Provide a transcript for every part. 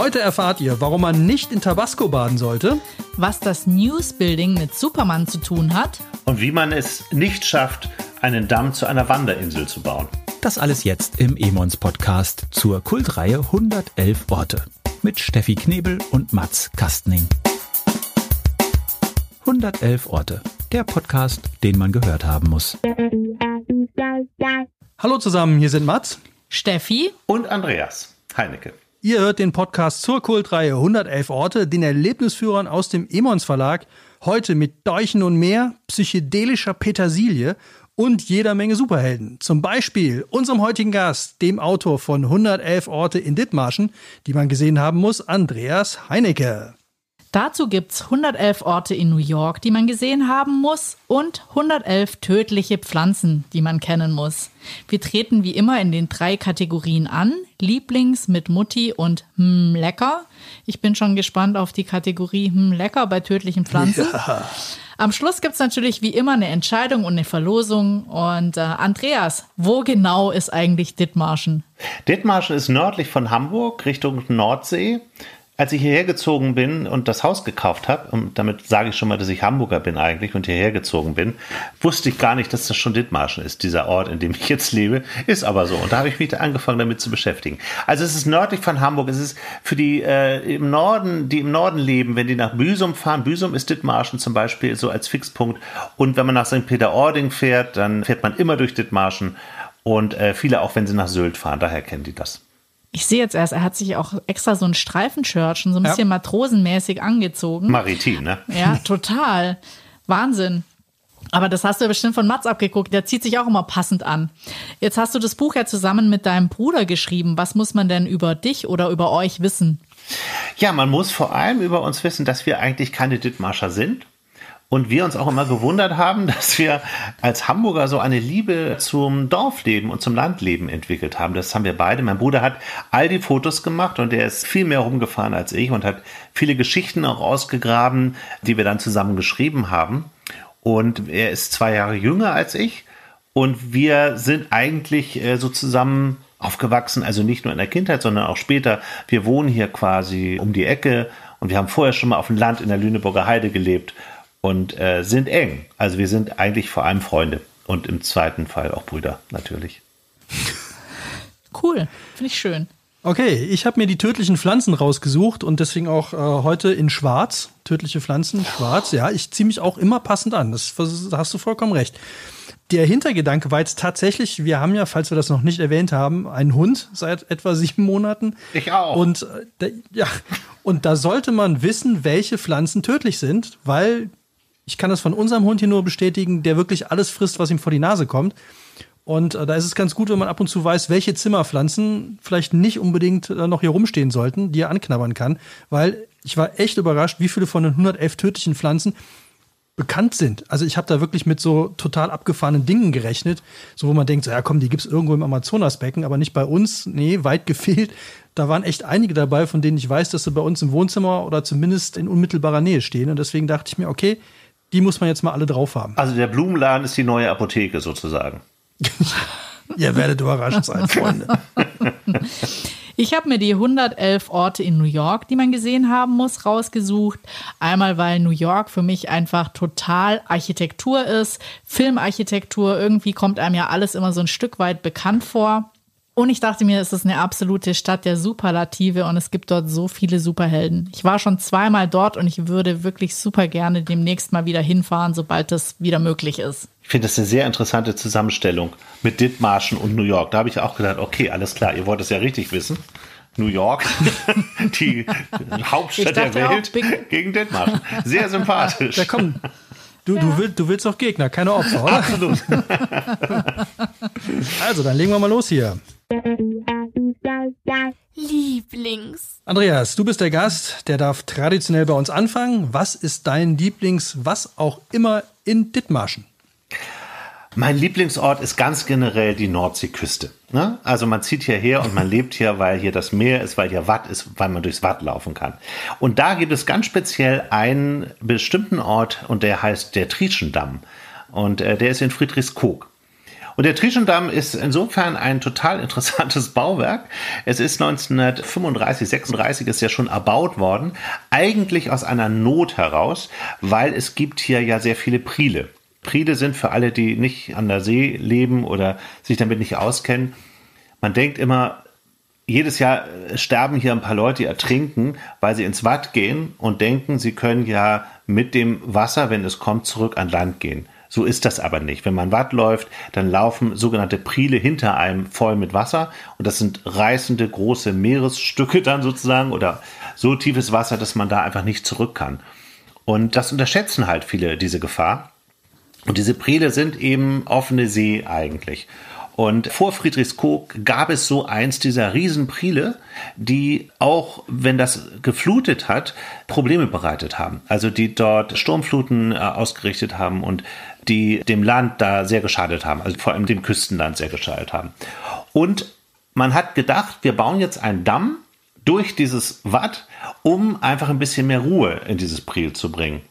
Heute erfahrt ihr, warum man nicht in Tabasco baden sollte, was das Newsbuilding mit Superman zu tun hat und wie man es nicht schafft, einen Damm zu einer Wanderinsel zu bauen. Das alles jetzt im Emons Podcast zur Kultreihe 111 Orte mit Steffi Knebel und Mats Kastning. 111 Orte, der Podcast, den man gehört haben muss. Hallo zusammen, hier sind Mats, Steffi und Andreas Heinecke. Ihr hört den Podcast zur Kultreihe 111 Orte, den Erlebnisführern aus dem Emons Verlag. Heute mit Deuchen und mehr, psychedelischer Petersilie und jeder Menge Superhelden. Zum Beispiel unserem heutigen Gast, dem Autor von 111 Orte in Dithmarschen, die man gesehen haben muss, Andreas Heinecke. Dazu gibt's 111 Orte in New York, die man gesehen haben muss und 111 tödliche Pflanzen, die man kennen muss. Wir treten wie immer in den drei Kategorien an. Lieblings mit Mutti und hm, lecker. Ich bin schon gespannt auf die Kategorie hm, lecker bei tödlichen Pflanzen. Ja. Am Schluss gibt's natürlich wie immer eine Entscheidung und eine Verlosung. Und äh, Andreas, wo genau ist eigentlich Dithmarschen? Dithmarschen ist nördlich von Hamburg Richtung Nordsee als ich hierher gezogen bin und das Haus gekauft habe, und damit sage ich schon mal, dass ich Hamburger bin eigentlich und hierher gezogen bin, wusste ich gar nicht, dass das schon Dithmarschen ist, dieser Ort, in dem ich jetzt lebe. Ist aber so. Und da habe ich mich angefangen, damit zu beschäftigen. Also es ist nördlich von Hamburg. Es ist für die äh, im Norden, die im Norden leben, wenn die nach Büsum fahren. Büsum ist Dithmarschen zum Beispiel so als Fixpunkt. Und wenn man nach St. Peter-Ording fährt, dann fährt man immer durch Dithmarschen. Und äh, viele auch, wenn sie nach Sylt fahren. Daher kennen die das. Ich sehe jetzt erst, er hat sich auch extra so ein Streifenshirt schon so ein bisschen matrosenmäßig angezogen. Maritim, ne? Ja, total. Wahnsinn. Aber das hast du ja bestimmt von Mats abgeguckt. Der zieht sich auch immer passend an. Jetzt hast du das Buch ja zusammen mit deinem Bruder geschrieben. Was muss man denn über dich oder über euch wissen? Ja, man muss vor allem über uns wissen, dass wir eigentlich keine Dithmarscher sind und wir uns auch immer gewundert haben, dass wir als Hamburger so eine Liebe zum Dorfleben und zum Landleben entwickelt haben. Das haben wir beide. Mein Bruder hat all die Fotos gemacht und er ist viel mehr rumgefahren als ich und hat viele Geschichten auch ausgegraben, die wir dann zusammen geschrieben haben. Und er ist zwei Jahre jünger als ich. Und wir sind eigentlich äh, so zusammen aufgewachsen, also nicht nur in der Kindheit, sondern auch später. Wir wohnen hier quasi um die Ecke und wir haben vorher schon mal auf dem Land in der Lüneburger Heide gelebt und äh, sind eng. Also wir sind eigentlich vor allem Freunde und im zweiten Fall auch Brüder natürlich. Cool, finde ich schön. Okay, ich habe mir die tödlichen Pflanzen rausgesucht und deswegen auch äh, heute in Schwarz. Tödliche Pflanzen, Schwarz. Ja, ich ziehe mich auch immer passend an. Das, das hast du vollkommen recht. Der Hintergedanke war jetzt tatsächlich, wir haben ja, falls wir das noch nicht erwähnt haben, einen Hund seit etwa sieben Monaten. Ich auch. Und äh, ja, und da sollte man wissen, welche Pflanzen tödlich sind, weil ich kann das von unserem Hund hier nur bestätigen, der wirklich alles frisst, was ihm vor die Nase kommt. Und äh, da ist es ganz gut, wenn man ab und zu weiß, welche Zimmerpflanzen vielleicht nicht unbedingt äh, noch hier rumstehen sollten, die er anknabbern kann. Weil ich war echt überrascht, wie viele von den 111 tödlichen Pflanzen bekannt sind. Also ich habe da wirklich mit so total abgefahrenen Dingen gerechnet, so wo man denkt, so, ja komm, die gibt's irgendwo im Amazonasbecken, aber nicht bei uns. Nee, weit gefehlt. Da waren echt einige dabei, von denen ich weiß, dass sie bei uns im Wohnzimmer oder zumindest in unmittelbarer Nähe stehen. Und deswegen dachte ich mir, okay, die muss man jetzt mal alle drauf haben. Also der Blumenladen ist die neue Apotheke sozusagen. Ihr werdet überrascht sein, Freunde. Ich habe mir die 111 Orte in New York, die man gesehen haben muss, rausgesucht. Einmal, weil New York für mich einfach total Architektur ist, Filmarchitektur. Irgendwie kommt einem ja alles immer so ein Stück weit bekannt vor. Und ich dachte mir, es ist eine absolute Stadt der Superlative und es gibt dort so viele Superhelden. Ich war schon zweimal dort und ich würde wirklich super gerne demnächst mal wieder hinfahren, sobald das wieder möglich ist. Ich finde das eine sehr interessante Zusammenstellung mit Dithmarschen und New York. Da habe ich auch gedacht, okay, alles klar, ihr wollt es ja richtig wissen. New York, die Hauptstadt der Welt, gegen Dithmarschen. Sehr sympathisch. Da kommen, Du, ja. du, willst, du willst doch Gegner, keine Opfer, oder? Absolut. also, dann legen wir mal los hier. Lieblings. Andreas, du bist der Gast, der darf traditionell bei uns anfangen. Was ist dein Lieblings, was auch immer in Dithmarschen? Mein Lieblingsort ist ganz generell die Nordseeküste. Ne? Also man zieht hierher und man lebt hier, weil hier das Meer ist, weil hier Watt ist, weil man durchs Watt laufen kann. Und da gibt es ganz speziell einen bestimmten Ort und der heißt der Trieschendamm. Und äh, der ist in Friedrichskoog. Und der Trieschendamm ist insofern ein total interessantes Bauwerk. Es ist 1935, 36 ist ja schon erbaut worden, eigentlich aus einer Not heraus, weil es gibt hier ja sehr viele Priele. Priele sind für alle, die nicht an der See leben oder sich damit nicht auskennen. Man denkt immer, jedes Jahr sterben hier ein paar Leute, die ertrinken, weil sie ins Watt gehen und denken, sie können ja mit dem Wasser, wenn es kommt, zurück an Land gehen. So ist das aber nicht. Wenn man Watt läuft, dann laufen sogenannte Priele hinter einem voll mit Wasser und das sind reißende große Meeresstücke dann sozusagen oder so tiefes Wasser, dass man da einfach nicht zurück kann. Und das unterschätzen halt viele diese Gefahr. Und diese Priele sind eben offene See eigentlich. Und vor Friedrichskoog gab es so eins dieser Riesenpriele, die auch, wenn das geflutet hat, Probleme bereitet haben. Also die dort Sturmfluten äh, ausgerichtet haben und die dem Land da sehr geschadet haben, also vor allem dem Küstenland sehr geschadet haben. Und man hat gedacht, wir bauen jetzt einen Damm durch dieses Watt, um einfach ein bisschen mehr Ruhe in dieses Priel zu bringen.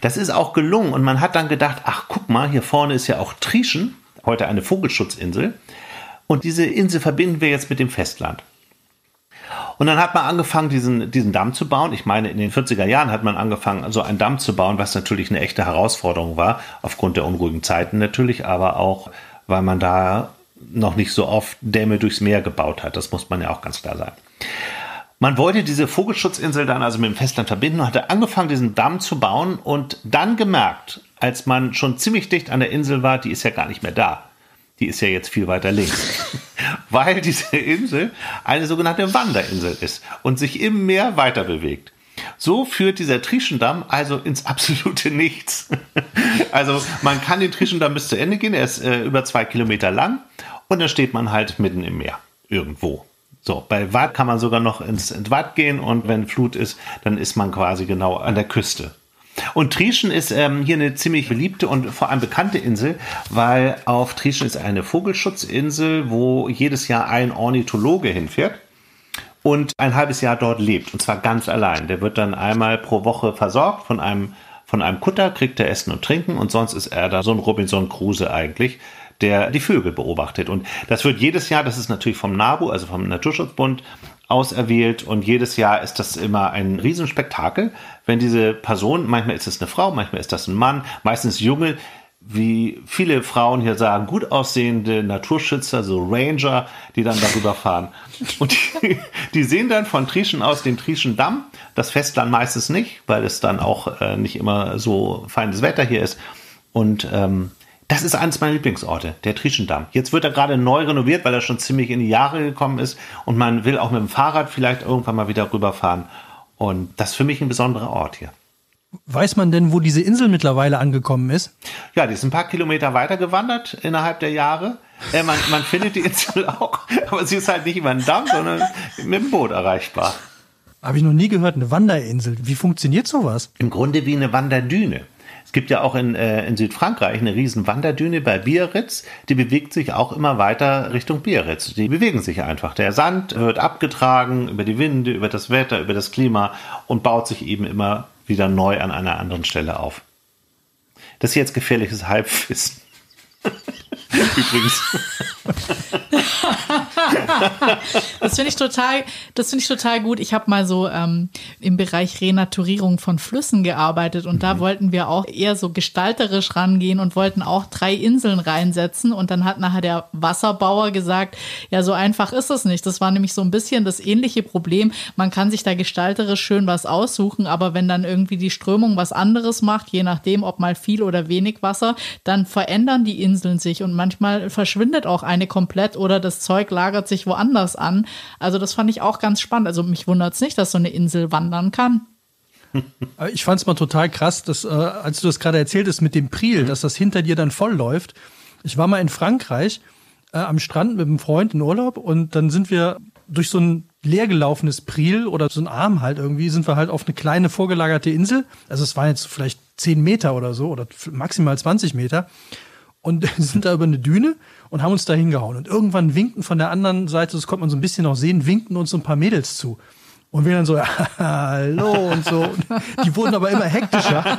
Das ist auch gelungen und man hat dann gedacht, ach guck mal, hier vorne ist ja auch Trieschen, heute eine Vogelschutzinsel und diese Insel verbinden wir jetzt mit dem Festland. Und dann hat man angefangen, diesen, diesen Damm zu bauen. Ich meine, in den 40er Jahren hat man angefangen, so einen Damm zu bauen, was natürlich eine echte Herausforderung war, aufgrund der unruhigen Zeiten natürlich, aber auch, weil man da noch nicht so oft Dämme durchs Meer gebaut hat. Das muss man ja auch ganz klar sagen. Man wollte diese Vogelschutzinsel dann also mit dem Festland verbinden und hatte angefangen, diesen Damm zu bauen und dann gemerkt, als man schon ziemlich dicht an der Insel war, die ist ja gar nicht mehr da die ist ja jetzt viel weiter links. Weil diese Insel eine sogenannte Wanderinsel ist und sich im Meer weiter bewegt. So führt dieser Trischendamm also ins absolute Nichts. also man kann den Trischendamm bis zu Ende gehen, er ist äh, über zwei Kilometer lang und dann steht man halt mitten im Meer. Irgendwo. So, bei Watt kann man sogar noch ins, ins Watt gehen und wenn Flut ist, dann ist man quasi genau an der Küste. Und Trieschen ist ähm, hier eine ziemlich beliebte und vor allem bekannte Insel, weil auf Trieschen ist eine Vogelschutzinsel, wo jedes Jahr ein Ornithologe hinfährt und ein halbes Jahr dort lebt. Und zwar ganz allein. Der wird dann einmal pro Woche versorgt von einem, von einem Kutter, kriegt er Essen und Trinken und sonst ist er da so ein Robinson Crusoe eigentlich, der die Vögel beobachtet. Und das wird jedes Jahr, das ist natürlich vom NABU, also vom Naturschutzbund, auserwählt und jedes Jahr ist das immer ein Riesenspektakel, wenn diese Person, manchmal ist es eine Frau, manchmal ist das ein Mann, meistens junge, wie viele Frauen hier sagen, gut aussehende Naturschützer, so Ranger, die dann darüber fahren. Und die, die sehen dann von Trieschen aus den Trieschen Damm, das Festland meistens nicht, weil es dann auch äh, nicht immer so feines Wetter hier ist. Und ähm, das ist eines meiner Lieblingsorte, der Trieschendamm. Jetzt wird er gerade neu renoviert, weil er schon ziemlich in die Jahre gekommen ist und man will auch mit dem Fahrrad vielleicht irgendwann mal wieder rüberfahren. Und das ist für mich ein besonderer Ort hier. Weiß man denn, wo diese Insel mittlerweile angekommen ist? Ja, die ist ein paar Kilometer weiter gewandert innerhalb der Jahre. Äh, man, man findet die Insel auch, aber sie ist halt nicht über den Damm, sondern mit dem Boot erreichbar. Habe ich noch nie gehört, eine Wanderinsel. Wie funktioniert sowas? Im Grunde wie eine Wanderdüne. Es gibt ja auch in, äh, in Südfrankreich eine riesen Wanderdüne bei Biarritz. Die bewegt sich auch immer weiter Richtung Biarritz. Die bewegen sich einfach. Der Sand wird abgetragen über die Winde, über das Wetter, über das Klima und baut sich eben immer wieder neu an einer anderen Stelle auf. Das ist jetzt gefährliches Halbwissen. Übrigens. das finde ich total, das finde ich total gut. Ich habe mal so ähm, im Bereich Renaturierung von Flüssen gearbeitet und mhm. da wollten wir auch eher so gestalterisch rangehen und wollten auch drei Inseln reinsetzen und dann hat nachher der Wasserbauer gesagt, ja, so einfach ist es nicht. Das war nämlich so ein bisschen das ähnliche Problem. Man kann sich da gestalterisch schön was aussuchen, aber wenn dann irgendwie die Strömung was anderes macht, je nachdem, ob mal viel oder wenig Wasser, dann verändern die Inseln sich und manchmal verschwindet auch eine komplett oder das Zeug lagert sich woanders an. Also das fand ich auch ganz spannend. Also mich wundert es nicht, dass so eine Insel wandern kann. Ich fand es mal total krass, dass, äh, als du das gerade erzählt hast mit dem Priel, mhm. dass das hinter dir dann voll läuft. Ich war mal in Frankreich äh, am Strand mit einem Freund in Urlaub und dann sind wir durch so ein leergelaufenes Priel oder so ein Arm halt irgendwie, sind wir halt auf eine kleine vorgelagerte Insel. Also es waren jetzt vielleicht zehn Meter oder so oder maximal 20 Meter und sind da über eine Düne und haben uns da hingehauen. Und irgendwann winkten von der anderen Seite, das konnte man so ein bisschen noch sehen, winkten uns so ein paar Mädels zu. Und wir dann so, hallo und so. Die wurden aber immer hektischer.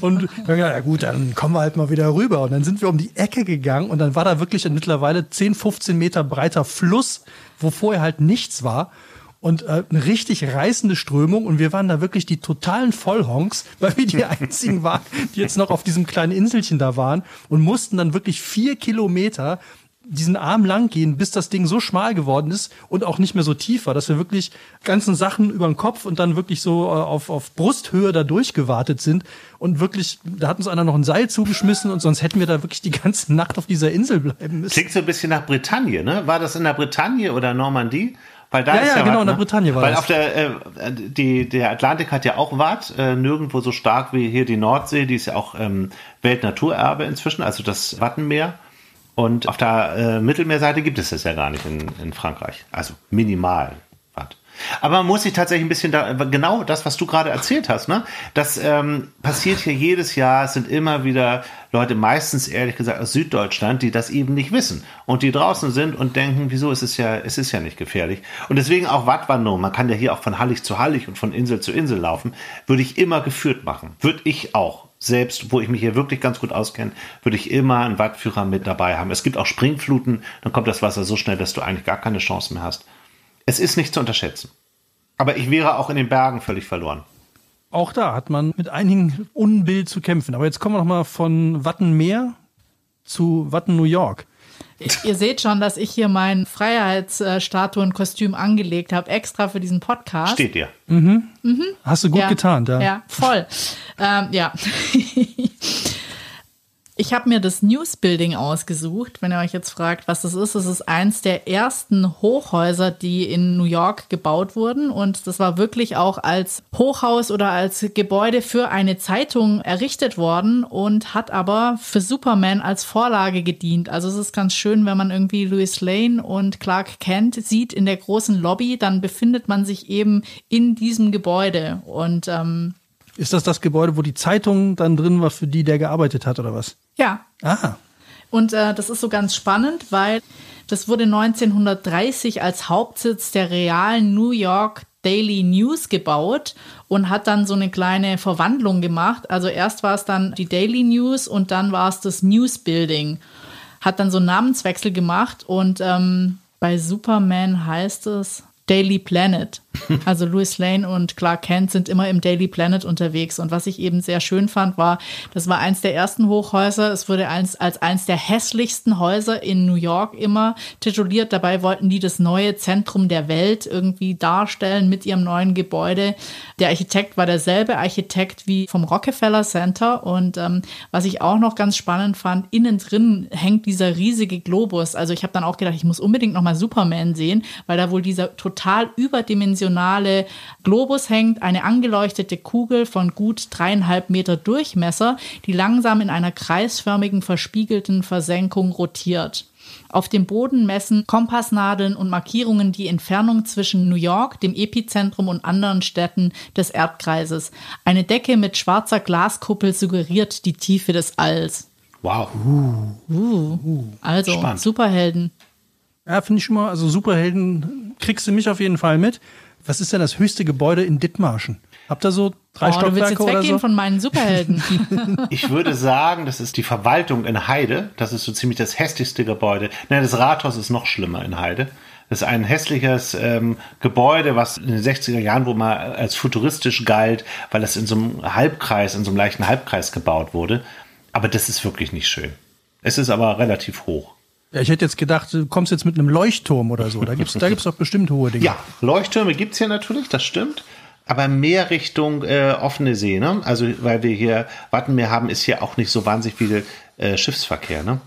Und wir ja gut, dann kommen wir halt mal wieder rüber. Und dann sind wir um die Ecke gegangen und dann war da wirklich mittlerweile 10, 15 Meter breiter Fluss, wo vorher halt nichts war. Und äh, eine richtig reißende Strömung und wir waren da wirklich die totalen Vollhonks, weil wir die einzigen waren, die jetzt noch auf diesem kleinen Inselchen da waren und mussten dann wirklich vier Kilometer diesen Arm lang gehen, bis das Ding so schmal geworden ist und auch nicht mehr so tief war, dass wir wirklich ganzen Sachen über den Kopf und dann wirklich so äh, auf, auf Brusthöhe da durchgewartet sind und wirklich, da hat uns einer noch ein Seil zugeschmissen und sonst hätten wir da wirklich die ganze Nacht auf dieser Insel bleiben müssen. Klingt so ein bisschen nach Bretagne, ne? War das in der Bretagne oder Normandie? Weil da Ja, ist ja, ja, genau, Watt, in der ne? Bretagne war Weil das. auf der, äh, die, der Atlantik hat ja auch Watt, äh, nirgendwo so stark wie hier die Nordsee, die ist ja auch ähm, Weltnaturerbe inzwischen, also das Wattenmeer. Und auf der äh, Mittelmeerseite gibt es das ja gar nicht in, in Frankreich. Also minimal Watt. Aber man muss sich tatsächlich ein bisschen da, genau das, was du gerade erzählt hast, ne? Das ähm, passiert hier jedes Jahr. Es sind immer wieder Leute, meistens ehrlich gesagt aus Süddeutschland, die das eben nicht wissen und die draußen sind und denken, wieso ist es ja, es ist ja nicht gefährlich. Und deswegen auch Wattwanderung. Man kann ja hier auch von Hallig zu Hallig und von Insel zu Insel laufen. Würde ich immer geführt machen. Würde ich auch. Selbst, wo ich mich hier wirklich ganz gut auskenne, würde ich immer einen Wattführer mit dabei haben. Es gibt auch Springfluten, dann kommt das Wasser so schnell, dass du eigentlich gar keine Chance mehr hast. Es ist nicht zu unterschätzen. Aber ich wäre auch in den Bergen völlig verloren. Auch da hat man mit einigen Unbill zu kämpfen. Aber jetzt kommen wir noch mal von Wattenmeer zu Watten, New York. Ihr seht schon, dass ich hier mein Freiheitsstatuenkostüm angelegt habe, extra für diesen Podcast. Steht dir. Hast du gut ja. getan, da. Ja, voll. ähm, ja. Ich habe mir das Newsbuilding ausgesucht. Wenn ihr euch jetzt fragt, was das ist, das ist eins der ersten Hochhäuser, die in New York gebaut wurden. Und das war wirklich auch als Hochhaus oder als Gebäude für eine Zeitung errichtet worden und hat aber für Superman als Vorlage gedient. Also es ist ganz schön, wenn man irgendwie Louis Lane und Clark Kent sieht in der großen Lobby, dann befindet man sich eben in diesem Gebäude. Und ähm, Ist das das Gebäude, wo die Zeitung dann drin war, für die der gearbeitet hat, oder was? ja, Ah, Und äh, das ist so ganz spannend, weil das wurde 1930 als Hauptsitz der realen New York Daily News gebaut und hat dann so eine kleine Verwandlung gemacht. Also erst war es dann die Daily News und dann war es das News Building. Hat dann so einen Namenswechsel gemacht und ähm, bei Superman heißt es Daily Planet. Also Louis Lane und Clark Kent sind immer im Daily Planet unterwegs. Und was ich eben sehr schön fand, war, das war eins der ersten Hochhäuser. Es wurde eins, als eins der hässlichsten Häuser in New York immer tituliert. Dabei wollten die das neue Zentrum der Welt irgendwie darstellen mit ihrem neuen Gebäude. Der Architekt war derselbe Architekt wie vom Rockefeller Center. Und ähm, was ich auch noch ganz spannend fand, innen drin hängt dieser riesige Globus. Also ich habe dann auch gedacht, ich muss unbedingt noch mal Superman sehen, weil da wohl dieser total überdimensionale Globus hängt, eine angeleuchtete Kugel von gut dreieinhalb Meter Durchmesser, die langsam in einer kreisförmigen, verspiegelten Versenkung rotiert. Auf dem Boden messen Kompassnadeln und Markierungen die Entfernung zwischen New York, dem Epizentrum und anderen Städten des Erdkreises. Eine Decke mit schwarzer Glaskuppel suggeriert die Tiefe des Alls. Wow. Also, Spannend. Superhelden. ja, finde ich schon mal, also Superhelden kriegst du mich auf jeden Fall mit. Was ist denn das höchste Gebäude in Dithmarschen? Habt ihr so drei Oh, du willst Stockwerke jetzt oder weggehen so? von meinen Superhelden. Ich würde sagen, das ist die Verwaltung in Heide. Das ist so ziemlich das hässlichste Gebäude. Nein, das Rathaus ist noch schlimmer in Heide. Das ist ein hässliches ähm, Gebäude, was in den 60er Jahren, wo mal als futuristisch galt, weil es in so einem Halbkreis, in so einem leichten Halbkreis gebaut wurde. Aber das ist wirklich nicht schön. Es ist aber relativ hoch. Ja, ich hätte jetzt gedacht, du kommst jetzt mit einem Leuchtturm oder so. Da gibt's, da gibt's doch bestimmt hohe Dinge. Ja, Leuchttürme gibt's hier natürlich, das stimmt. Aber mehr Richtung äh, offene See, ne? Also, weil wir hier Wattenmeer haben, ist hier auch nicht so wahnsinnig viel äh, Schiffsverkehr, ne?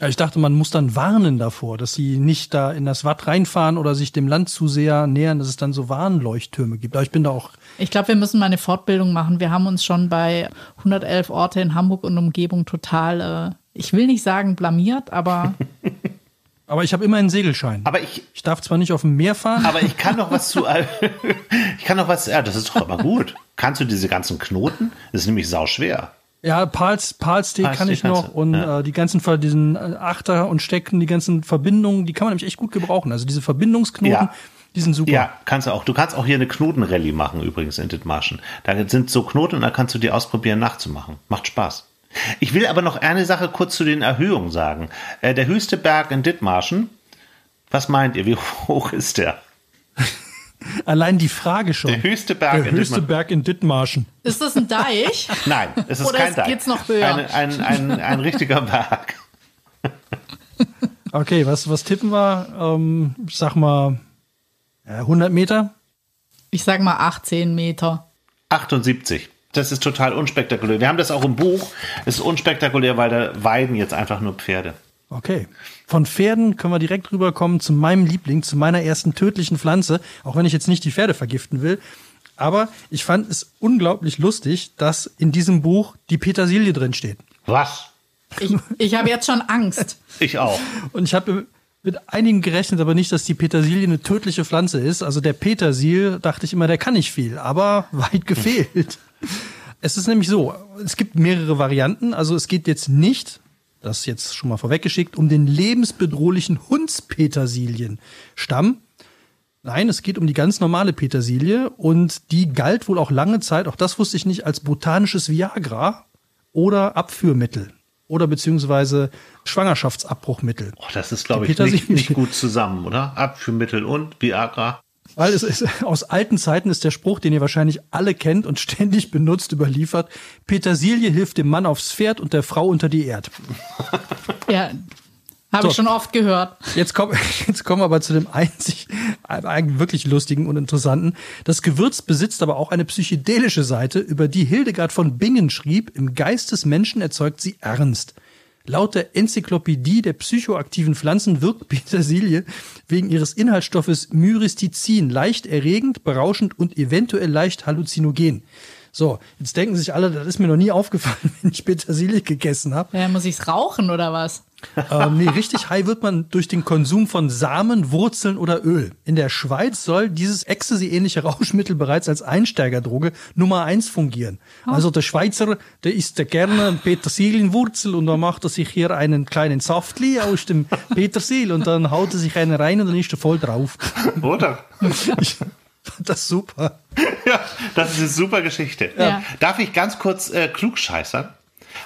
Ja, Ich dachte, man muss dann warnen davor, dass sie nicht da in das Watt reinfahren oder sich dem Land zu sehr nähern, dass es dann so Warnleuchttürme gibt. Aber ich bin da auch, Ich glaube, wir müssen mal eine Fortbildung machen. Wir haben uns schon bei 111 Orte in Hamburg und Umgebung total, äh, ich will nicht sagen blamiert, aber aber ich habe immer einen Segelschein. Aber ich, Ich darf zwar nicht auf dem Meer fahren, aber ich kann noch was zu. ich kann noch was. Ja, das ist doch aber gut. Kannst du diese ganzen Knoten? Das ist nämlich sauschwer. Ja, Pals, Palstee Palstee kann ich noch und ja. äh, die ganzen diesen äh, Achter und Stecken, die ganzen Verbindungen, die kann man nämlich echt gut gebrauchen. Also diese Verbindungsknoten, Ja. Die sind super. Ja, kannst du auch. Du kannst auch hier eine Knotenrallye machen, übrigens in Dithmarschen. Da sind so Knoten und da kannst du die ausprobieren nachzumachen. Macht Spaß. Ich will aber noch eine Sache kurz zu den Erhöhungen sagen. Äh, der höchste Berg in Dithmarschen, was meint ihr, wie hoch ist der? Allein die Frage schon. Der höchste Berg Der in höchste Dithmarschen. Berg in Dithmarschen. Ist das ein Deich? Nein, es ist Oder kein es Deich. geht's noch höher? Ein, ein, ein, ein richtiger Berg. Okay, was, was tippen wir? Ähm, ich sag mal äh, 100 Meter. Ich sag mal 18 Meter. 78. Das ist total unspektakulär. Wir haben das auch im Buch. Es ist unspektakulär, weil da weiden jetzt einfach nur Pferde. Okay. Von Pferden können wir direkt rüberkommen zu meinem Liebling, zu meiner ersten tödlichen Pflanze, auch wenn ich jetzt nicht die Pferde vergiften will. Aber ich fand es unglaublich lustig, dass in diesem Buch die Petersilie drin steht. Was? Ich, ich habe jetzt schon Angst. Ich auch. Und ich habe mit einigen gerechnet, aber nicht, dass die Petersilie eine tödliche Pflanze ist. Also der Petersil dachte ich immer, der kann nicht viel, aber weit gefehlt. Es ist nämlich so, es gibt mehrere Varianten. Also es geht jetzt nicht, das jetzt schon mal vorweggeschickt, um den lebensbedrohlichen Hundspetersilienstamm. Nein, es geht um die ganz normale Petersilie und die galt wohl auch lange Zeit, auch das wusste ich nicht, als botanisches Viagra oder Abführmittel oder beziehungsweise Schwangerschaftsabbruchmittel. Oh, das ist, glaube ich, nicht, nicht gut zusammen, oder? Abführmittel und Viagra. Weil es ist, aus alten Zeiten ist der Spruch, den ihr wahrscheinlich alle kennt und ständig benutzt, überliefert. Petersilie hilft dem Mann aufs Pferd und der Frau unter die Erd. Ja, habe So. ich schon oft gehört. Jetzt kommen, jetzt kommen wir aber zu dem einzig, eigentlich wirklich lustigen und interessanten. Das Gewürz besitzt aber auch eine psychedelische Seite, über die Hildegard von Bingen schrieb, im Geist des Menschen erzeugt sie Ernst. Laut der Enzyklopädie der psychoaktiven Pflanzen wirkt Petersilie wegen ihres Inhaltsstoffes Myristizin leicht erregend, berauschend und eventuell leicht halluzinogen. So, jetzt denken sich alle, das ist mir noch nie aufgefallen, wenn ich Petersilie gegessen habe. Ja, muss ich's rauchen oder was? Ähm, nee, richtig high wird man durch den Konsum von Samen, Wurzeln oder Öl. In der Schweiz soll dieses Ecstasy-ähnliche Rauschmittel bereits als Einsteigerdroge Nummer eins fungieren. Also der Schweizer, der isst ja gerne Petersilienwurzel und dann macht er sich hier einen kleinen Saftli aus dem Petersil und dann haut er sich einen rein und dann ist er voll drauf. Oder? Ich fand das super. ja, das ist eine super Geschichte. Ja. Darf ich ganz kurz äh, klugscheißern?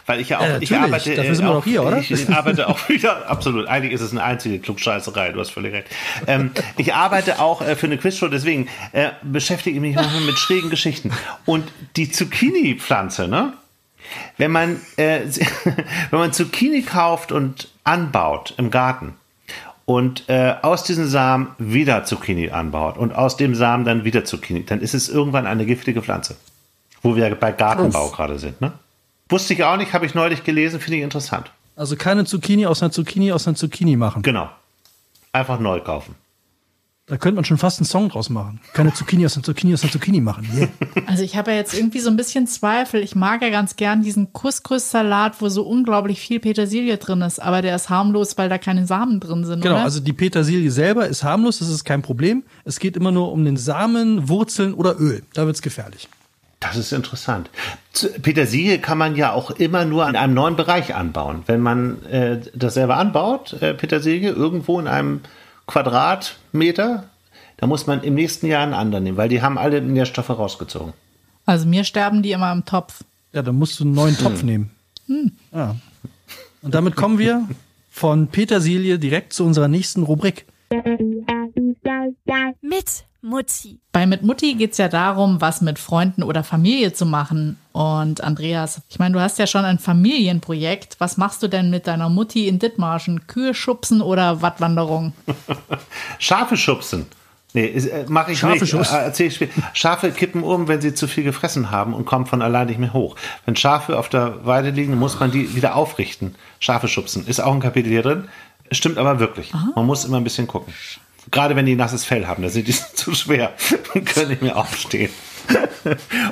Weil ich ja auch, Äh, ich arbeite, Dafür sind wir auch, doch hier, oder? Ich arbeite auch wieder, absolut. Eigentlich ist es eine einzige Klugscheißerei, du hast völlig recht. Ähm, ich arbeite auch äh, für eine Quizshow, deswegen äh, beschäftige ich mich manchmal mit schrägen Geschichten. Und die Zucchini-Pflanze, ne? Wenn man, äh, wenn man Zucchini kauft und anbaut im Garten und äh, aus diesen Samen wieder Zucchini anbaut und aus dem Samen dann wieder Zucchini, dann ist es irgendwann eine giftige Pflanze. Wo wir bei Gartenbau gerade sind, ne? Wusste ich auch nicht, habe ich neulich gelesen, finde ich interessant. Also keine Zucchini aus einer Zucchini aus einer Zucchini machen. Genau. Einfach neu kaufen. Da könnte man schon fast einen Song draus machen. Keine Zucchini aus einer Zucchini aus einer Zucchini machen. Yeah. Also ich habe ja jetzt irgendwie so ein bisschen Zweifel. Ich mag ja ganz gern diesen Couscous-Salat, wo so unglaublich viel Petersilie drin ist, aber der ist harmlos, weil da keine Samen drin sind, Genau, oder? also die Petersilie selber ist harmlos, das ist kein Problem. Es geht immer nur um den Samen, Wurzeln oder Öl. Da wird's gefährlich. Das ist interessant. Petersilie kann man ja auch immer nur in einem neuen Bereich anbauen. Wenn man äh, das selber anbaut, äh, Petersilie, irgendwo in einem Quadratmeter, da muss man im nächsten Jahr einen anderen nehmen, weil die haben alle Nährstoffe rausgezogen. Also mir sterben die immer im Topf. Ja, dann musst du einen neuen Topf nehmen. Ja. Und damit kommen wir von Petersilie direkt zu unserer nächsten Rubrik. Mit Mutti. Bei Mit Mutti geht's ja darum, was mit Freunden oder Familie zu machen. Und Andreas, ich meine, du hast ja schon ein Familienprojekt. Was machst du denn mit deiner Mutti in Dithmarschen? Kühe schubsen oder Wattwanderung? Schafe schubsen. Nee, äh, mache ich Schafe nicht. schubsen. Äh, erzähl ich. Schafe kippen um, wenn sie zu viel gefressen haben und kommen von allein nicht mehr hoch. Wenn Schafe auf der Weide liegen, muss man die wieder aufrichten. Schafe schubsen. Ist auch ein Kapitel hier drin. Stimmt aber wirklich. Man muss immer ein bisschen gucken. Gerade wenn die nasses Fell haben, da sind die zu schwer und können nicht mehr aufstehen.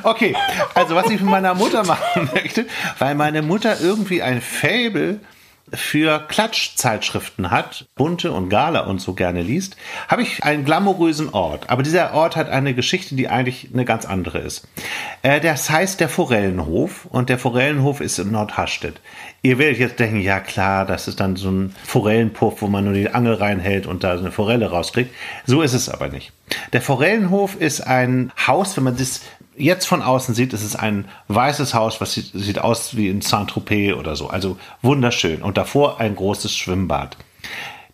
Okay, also was ich mit meiner Mutter machen möchte, weil meine Mutter irgendwie ein Fable für Klatschzeitschriften hat, bunte und Gala und so gerne liest, habe ich einen glamourösen Ort. Aber dieser Ort hat eine Geschichte, die eigentlich eine ganz andere ist. Äh, das heißt der Forellenhof und der Forellenhof ist in Nordhastedt. Ihr werdet jetzt denken, ja klar, das ist dann so ein Forellenpuff, wo man nur die Angel reinhält und da eine Forelle rauskriegt. So ist es aber nicht. Der Forellenhof ist ein Haus, wenn man das jetzt von außen sieht, ist es ein weißes Haus, was sieht, sieht aus wie in Saint-Tropez oder so. Also wunderschön. Und davor ein großes Schwimmbad.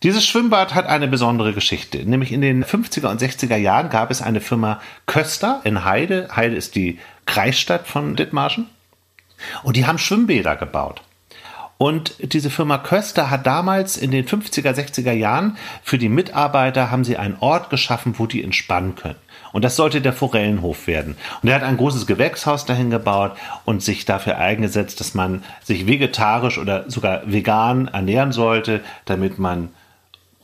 Dieses Schwimmbad hat eine besondere Geschichte. Nämlich in den 50er und 60er Jahren gab es eine Firma Köster in Heide. Heide ist die Kreisstadt von Dithmarschen. Und die haben Schwimmbäder gebaut. Und diese Firma Köster hat damals in den 50er, 60er Jahren für die Mitarbeiter haben sie einen Ort geschaffen, wo die entspannen können. Und das sollte der Forellenhof werden. Und er hat ein großes Gewächshaus dahin gebaut und sich dafür eingesetzt, dass man sich vegetarisch oder sogar vegan ernähren sollte, damit man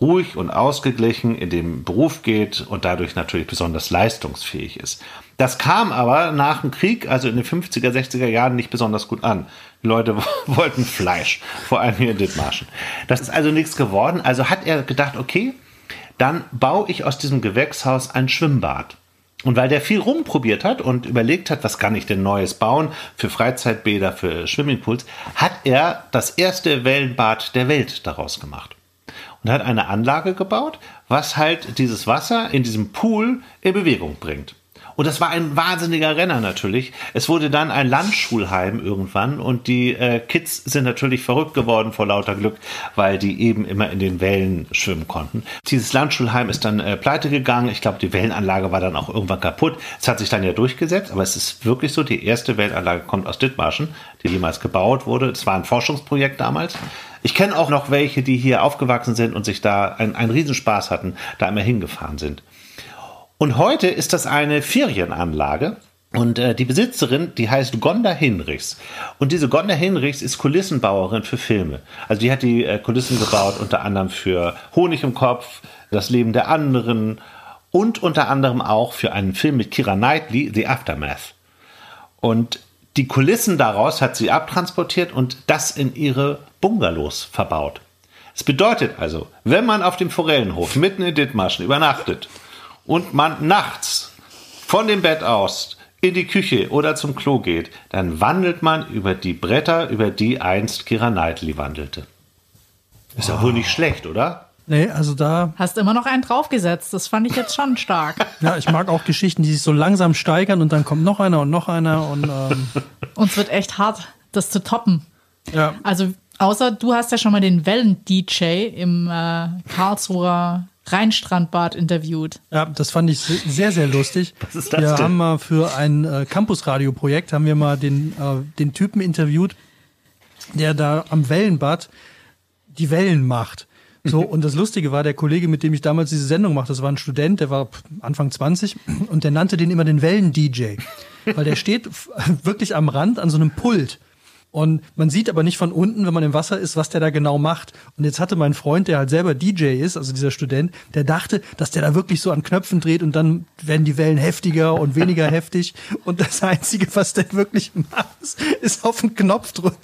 ruhig und ausgeglichen in den Beruf geht und dadurch natürlich besonders leistungsfähig ist. Das kam aber nach dem Krieg, also in den 50er, 60er Jahren, nicht besonders gut an. Die Leute wollten Fleisch, vor allem hier in Dithmarschen. Das ist also nichts geworden. Also hat er gedacht, okay, dann baue ich aus diesem Gewächshaus ein Schwimmbad. Und weil der viel rumprobiert hat und überlegt hat, was kann ich denn Neues bauen für Freizeitbäder, für Swimmingpools, hat er das erste Wellenbad der Welt daraus gemacht. Und hat eine Anlage gebaut, was halt dieses Wasser in diesem Pool in Bewegung bringt. Und das war ein wahnsinniger Renner natürlich. Es wurde dann ein Landschulheim irgendwann und die äh, Kids sind natürlich verrückt geworden vor lauter Glück, weil die eben immer in den Wellen schwimmen konnten. Dieses Landschulheim ist dann äh, pleite gegangen. Ich glaube, die Wellenanlage war dann auch irgendwann kaputt. Es hat sich dann ja durchgesetzt, aber es ist wirklich so, die erste Wellenanlage kommt aus Dithmarschen, die jemals gebaut wurde. Es war ein Forschungsprojekt damals. Ich kenne auch noch welche, die hier aufgewachsen sind und sich da einen, einen Riesenspaß hatten, da immer hingefahren sind. Und heute ist das eine Ferienanlage. Und äh, die Besitzerin, die heißt Gonda Hinrichs. Und diese Gonda Hinrichs ist Kulissenbauerin für Filme. Also die hat die äh, Kulissen gebaut, unter anderem für Honig im Kopf, Das Leben der anderen und unter anderem auch für einen Film mit Kira Knightley, The Aftermath. Und die Kulissen daraus hat sie abtransportiert und das in ihre Bungalows verbaut. Es bedeutet also, wenn man auf dem Forellenhof mitten in Dithmarschen übernachtet und man nachts von dem Bett aus in die Küche oder zum Klo geht, dann wandelt man über die Bretter, über die einst Kira Knightley wandelte. Ist ja wohl nicht schlecht, oder? Nee, also da. Hast immer noch einen draufgesetzt. Das fand ich jetzt schon stark. Ja, ich mag auch Geschichten, die sich so langsam steigern und dann kommt noch einer und noch einer und. Ähm, Uns wird echt hart, das zu toppen. ja. Also, außer du hast ja schon mal den Wellen-DJ im äh, Karlsruher Rheinstrandbad interviewt. Ja, das fand ich se- sehr, sehr lustig. Was ist das wir denn? haben mal für ein äh, Campus-Radio-Projekt haben wir mal den, äh, den Typen interviewt, der da am Wellenbad die Wellen macht. So, und das Lustige war, der Kollege, mit dem ich damals diese Sendung machte, das war ein Student, der war Anfang 20 und der nannte den immer den Wellen-DJ. Weil der steht wirklich am Rand an so einem Pult. Und man sieht aber nicht von unten, wenn man im Wasser ist, was der da genau macht. Und jetzt hatte mein Freund, der halt selber DJ ist, also dieser Student, der dachte, dass der da wirklich so an Knöpfen dreht und dann werden die Wellen heftiger und weniger heftig. Und das Einzige, was der wirklich macht, ist- auf den Knopf drücken.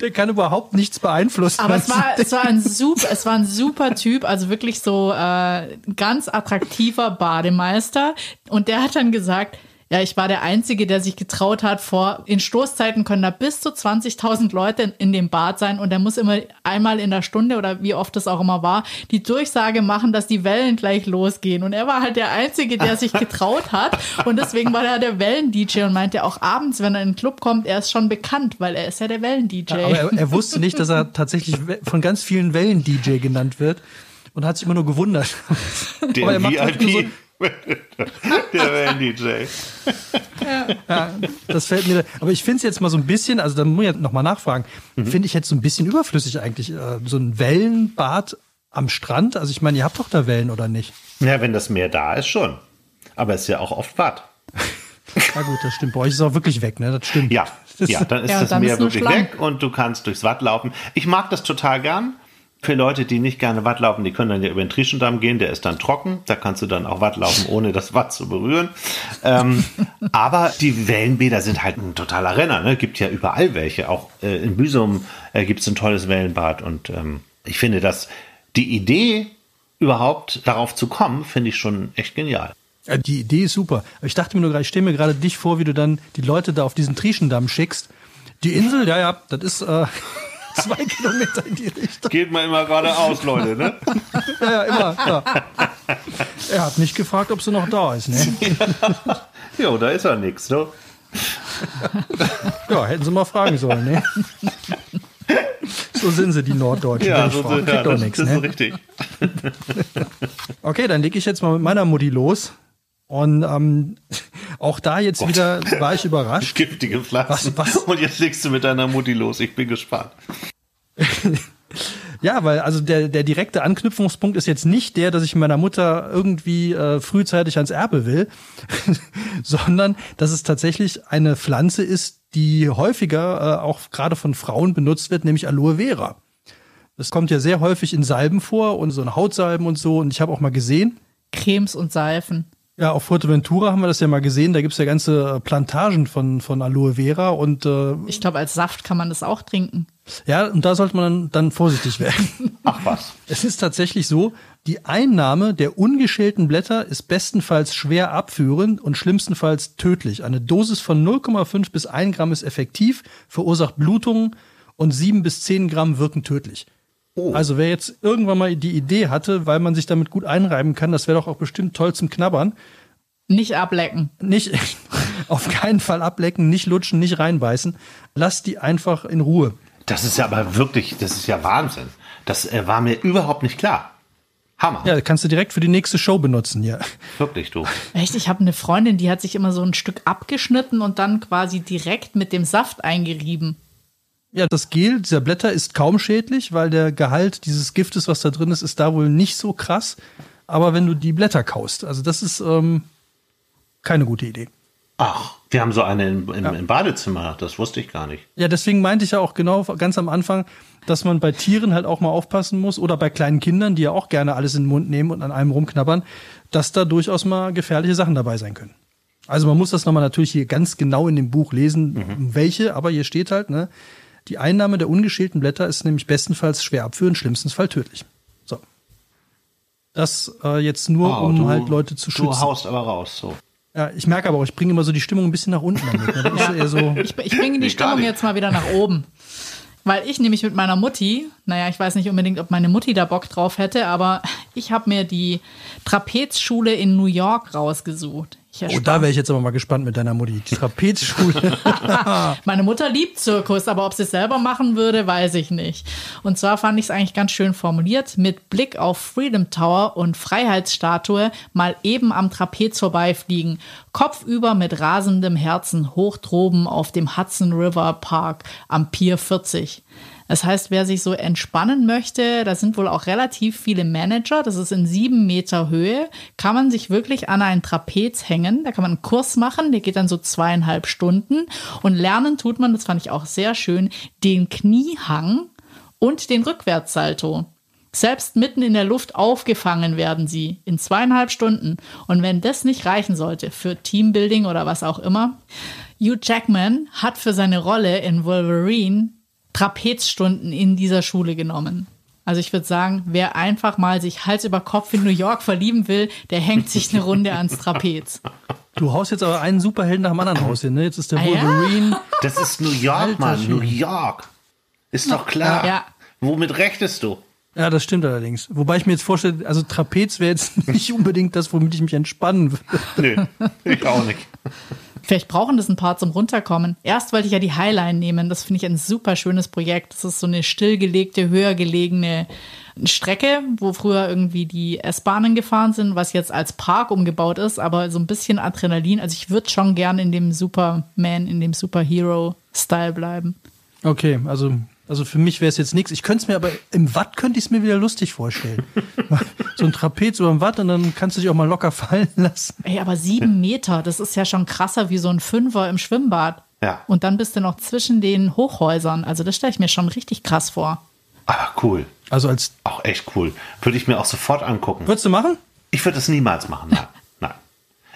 Der kann überhaupt nichts beeinflussen. Aber es war, sieht- es war ein super, es war ein super Typ, also wirklich so äh, ganz attraktiver Bademeister. Und der hat dann gesagt, ja, ich war der Einzige, der sich getraut hat, vor, in Stoßzeiten können da bis zu 20.000 Leute in, in dem Bad sein und der muss immer einmal in der Stunde oder wie oft es auch immer war, die Durchsage machen, dass die Wellen gleich losgehen. Und er war halt der Einzige, der sich getraut hat und deswegen war er der Wellen-DJ und meinte auch abends, wenn er in den Club kommt, er ist schon bekannt, weil er ist ja der Wellen-DJ. Aber er, er wusste nicht, dass er tatsächlich von ganz vielen Wellen-DJ genannt wird und hat sich immer nur gewundert. Der Aber er macht halt nur so- VIP. der Wellen-DJ. Das fällt mir. Aber ich finde es jetzt mal so ein bisschen, also da muss ich noch mal nachfragen, finde ich jetzt so ein bisschen überflüssig eigentlich, äh, so ein Wellenbad am Strand. Also ich meine, ihr habt doch da Wellen oder nicht? Ja, wenn das Meer da ist, schon. Aber es ist ja auch oft Watt. Na gut, das stimmt. Bei euch ist es auch wirklich weg, ne? Das stimmt. Ja, Das- ja, dann ist Ja, das dann Meer wirklich Schlamm. weg und du kannst durchs Watt laufen. Ich mag das total gern. Für Leute, die nicht gerne Watt laufen, die können dann ja über den Trieschendamm gehen, der ist dann trocken. Da kannst du dann auch Watt laufen, ohne das Watt zu berühren. Ähm, aber die Wellenbäder sind halt ein totaler Renner. Ne? Gibt ja überall welche. Auch äh, in Büsum äh, gibt es ein tolles Wellenbad. Und ähm, ich finde, dass die Idee, überhaupt darauf zu kommen, finde ich schon echt genial. Die Idee ist super. Aber ich dachte mir nur gerade, ich stelle mir gerade dich vor, wie du dann die Leute da auf diesen Trieschendamm schickst Die Insel, ja, ja, das ist äh, zwei Kilometer in die Richtung. Geht mal immer geradeaus, Leute, ne? Ja, ja, immer. Ja. Er hat nicht gefragt, ob sie noch da ist, ne? Jo, da ist ja nichts, ne? Ja, hätten sie mal fragen sollen, ne? So sind sie, die Norddeutschen. Ja, so sind, ja doch das, nix, das ist ne? richtig. Okay, dann lege ich jetzt mal mit meiner Mutti los. Und ähm, auch da jetzt wieder war ich überrascht. Giftige Pflanzen. Was- was? Und jetzt legst du mit deiner Mutti los. Ich bin gespannt. Ja, weil also der, der direkte Anknüpfungspunkt ist jetzt nicht der, dass ich meiner Mutter irgendwie äh, frühzeitig ans Erbe will, sondern dass es tatsächlich eine Pflanze ist, die häufiger äh, auch gerade von Frauen benutzt wird, nämlich Aloe Vera. Das kommt ja sehr häufig in Salben vor und so in Hautsalben und so. Und ich habe auch mal gesehen, Cremes und Seifen. Ja, auf Fuerteventura haben wir das ja mal gesehen, da gibt's ja ganze äh, Plantagen von, von Aloe Vera und äh, Ich glaube, als Saft kann man das auch trinken. ja, und da sollte man dann, dann vorsichtig werden. Ach was. Es ist tatsächlich so, die Einnahme der ungeschälten Blätter ist bestenfalls schwer abführend und schlimmstenfalls tödlich. Eine Dosis von 0,5 bis 1 Gramm ist effektiv, verursacht Blutungen und 7 bis 10 Gramm wirken tödlich. Also wer jetzt irgendwann mal die Idee hatte, weil man sich damit gut einreiben kann, das wäre doch auch bestimmt toll zum Knabbern. Nicht ablecken. Nicht, auf keinen Fall ablecken, nicht lutschen, nicht reinbeißen. Lasst die einfach in Ruhe. Das ist ja aber wirklich, das ist ja Wahnsinn. Das äh, war mir überhaupt nicht klar. Hammer. Ja, kannst du direkt für die nächste Show benutzen, ja. Wirklich, du. Echt, ich habe eine Freundin, die hat sich immer so ein Stück abgeschnitten und dann quasi direkt mit dem Saft eingerieben. Ja, das Gel dieser Blätter ist kaum schädlich, weil der Gehalt dieses Giftes, was da drin ist, ist da wohl nicht so krass. Aber wenn du die Blätter kaust, also das ist ähm, keine gute Idee. Ach, wir haben so eine im, im, im Badezimmer. Das wusste ich gar nicht. Ja, deswegen meinte ich ja auch genau ganz am Anfang, dass man bei Tieren halt auch mal aufpassen muss oder bei kleinen Kindern, die ja auch gerne alles in den Mund nehmen und an einem rumknabbern, dass da durchaus mal gefährliche Sachen dabei sein können. Also man muss das nochmal natürlich hier ganz genau in dem Buch lesen, welche, aber hier steht halt, ne, die Einnahme der ungeschälten Blätter ist nämlich bestenfalls schwer abführend, schlimmstenfalls tödlich. So. Das äh, jetzt nur, Wow, um du- halt Leute zu Du schützen. haust aber raus, so. Ja, ich merke aber auch, ich bringe immer so die Stimmung ein bisschen nach unten damit. Ne? Das ist eher so, Ich, ich bringe die Nee, Stimmung jetzt mal wieder nach oben. Weil ich nämlich mit meiner Mutti, naja, ich weiß nicht unbedingt, ob meine Mutti da Bock drauf hätte, aber ich habe mir die Trapezschule in New York rausgesucht. Ich oh, da wäre ich jetzt aber mal gespannt mit deiner Mutti. Die Trapezschule. Meine Mutter liebt Zirkus, aber ob sie es selber machen würde, weiß ich nicht. Und zwar fand ich es eigentlich ganz schön formuliert, mit Blick auf Freedom Tower und Freiheitsstatue mal eben am Trapez vorbeifliegen, kopfüber mit rasendem Herzen hoch droben auf dem Hudson River Park am Pier 40. Das heißt, wer sich so entspannen möchte, da sind wohl auch relativ viele Manager, das ist in sieben Meter Höhe, kann man sich wirklich an ein Trapez hängen. Da kann man einen Kurs machen, der geht dann so zweieinhalb Stunden. Und lernen tut man, das fand ich auch sehr schön, den Kniehang und den Rückwärtssalto. Selbst mitten in der Luft aufgefangen werden sie in zweieinhalb Stunden. Und wenn das nicht reichen sollte für Teambuilding oder was auch immer, Hugh Jackman hat für seine Rolle in Wolverine Trapezstunden in dieser Schule genommen. Also ich würde sagen, wer einfach mal sich Hals über Kopf in New York verlieben will, der hängt sich eine Runde ans Trapez. Du haust jetzt aber einen Superhelden nach dem anderen raus hier, ne? Jetzt ist der Ah, ja? Wolverine. Das ist New York, Alter Mann. New York. Ist doch klar. Ja. Womit rechnest du? Ja, das stimmt allerdings. Wobei ich mir jetzt vorstelle, also Trapez wäre jetzt nicht unbedingt das, womit ich mich entspannen würde. Nö, ich auch nicht. Vielleicht brauchen das ein paar zum Runterkommen. Erst wollte ich ja die Highline nehmen. Das finde ich ein super schönes Projekt. Das ist so eine stillgelegte, höher gelegene Strecke, wo früher irgendwie die S-Bahnen gefahren sind, was jetzt als Park umgebaut ist, aber so ein bisschen Adrenalin. Also ich würde schon gern in dem Superman, in dem Superhero-Style bleiben. Okay, also, also für mich wäre es jetzt nichts. Ich könnte es mir aber im Watt könnte ich es mir wieder lustig vorstellen. so ein Trapez über dem Watt und dann kannst du dich auch mal locker fallen lassen. Ey, aber sieben Meter, das ist ja schon krasser wie so ein Fünfer im Schwimmbad. Ja. Und dann bist du noch zwischen den Hochhäusern. Also das stelle ich mir schon richtig krass vor. Aber cool. Also als Auch echt cool. Würde ich mir auch sofort angucken. würdest du machen? Ich würde das niemals machen.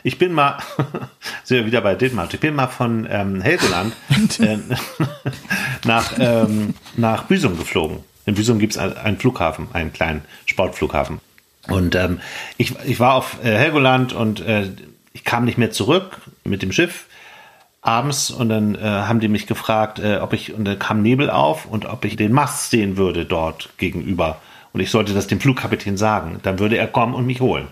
Ich bin mal, sind wir wieder bei Dithmarsch, ich bin mal von ähm, Helgoland äh, nach, ähm, nach Büsum geflogen. In Büsum gibt es einen Flughafen, einen kleinen Sportflughafen. Und ähm, ich, ich war auf äh, Helgoland und äh, ich kam nicht mehr zurück mit dem Schiff. abends und dann äh, haben die mich gefragt, äh, ob ich, und da kam Nebel auf und ob ich den Mast sehen würde dort gegenüber. Und ich sollte das dem Flugkapitän sagen. Dann würde er kommen und mich holen.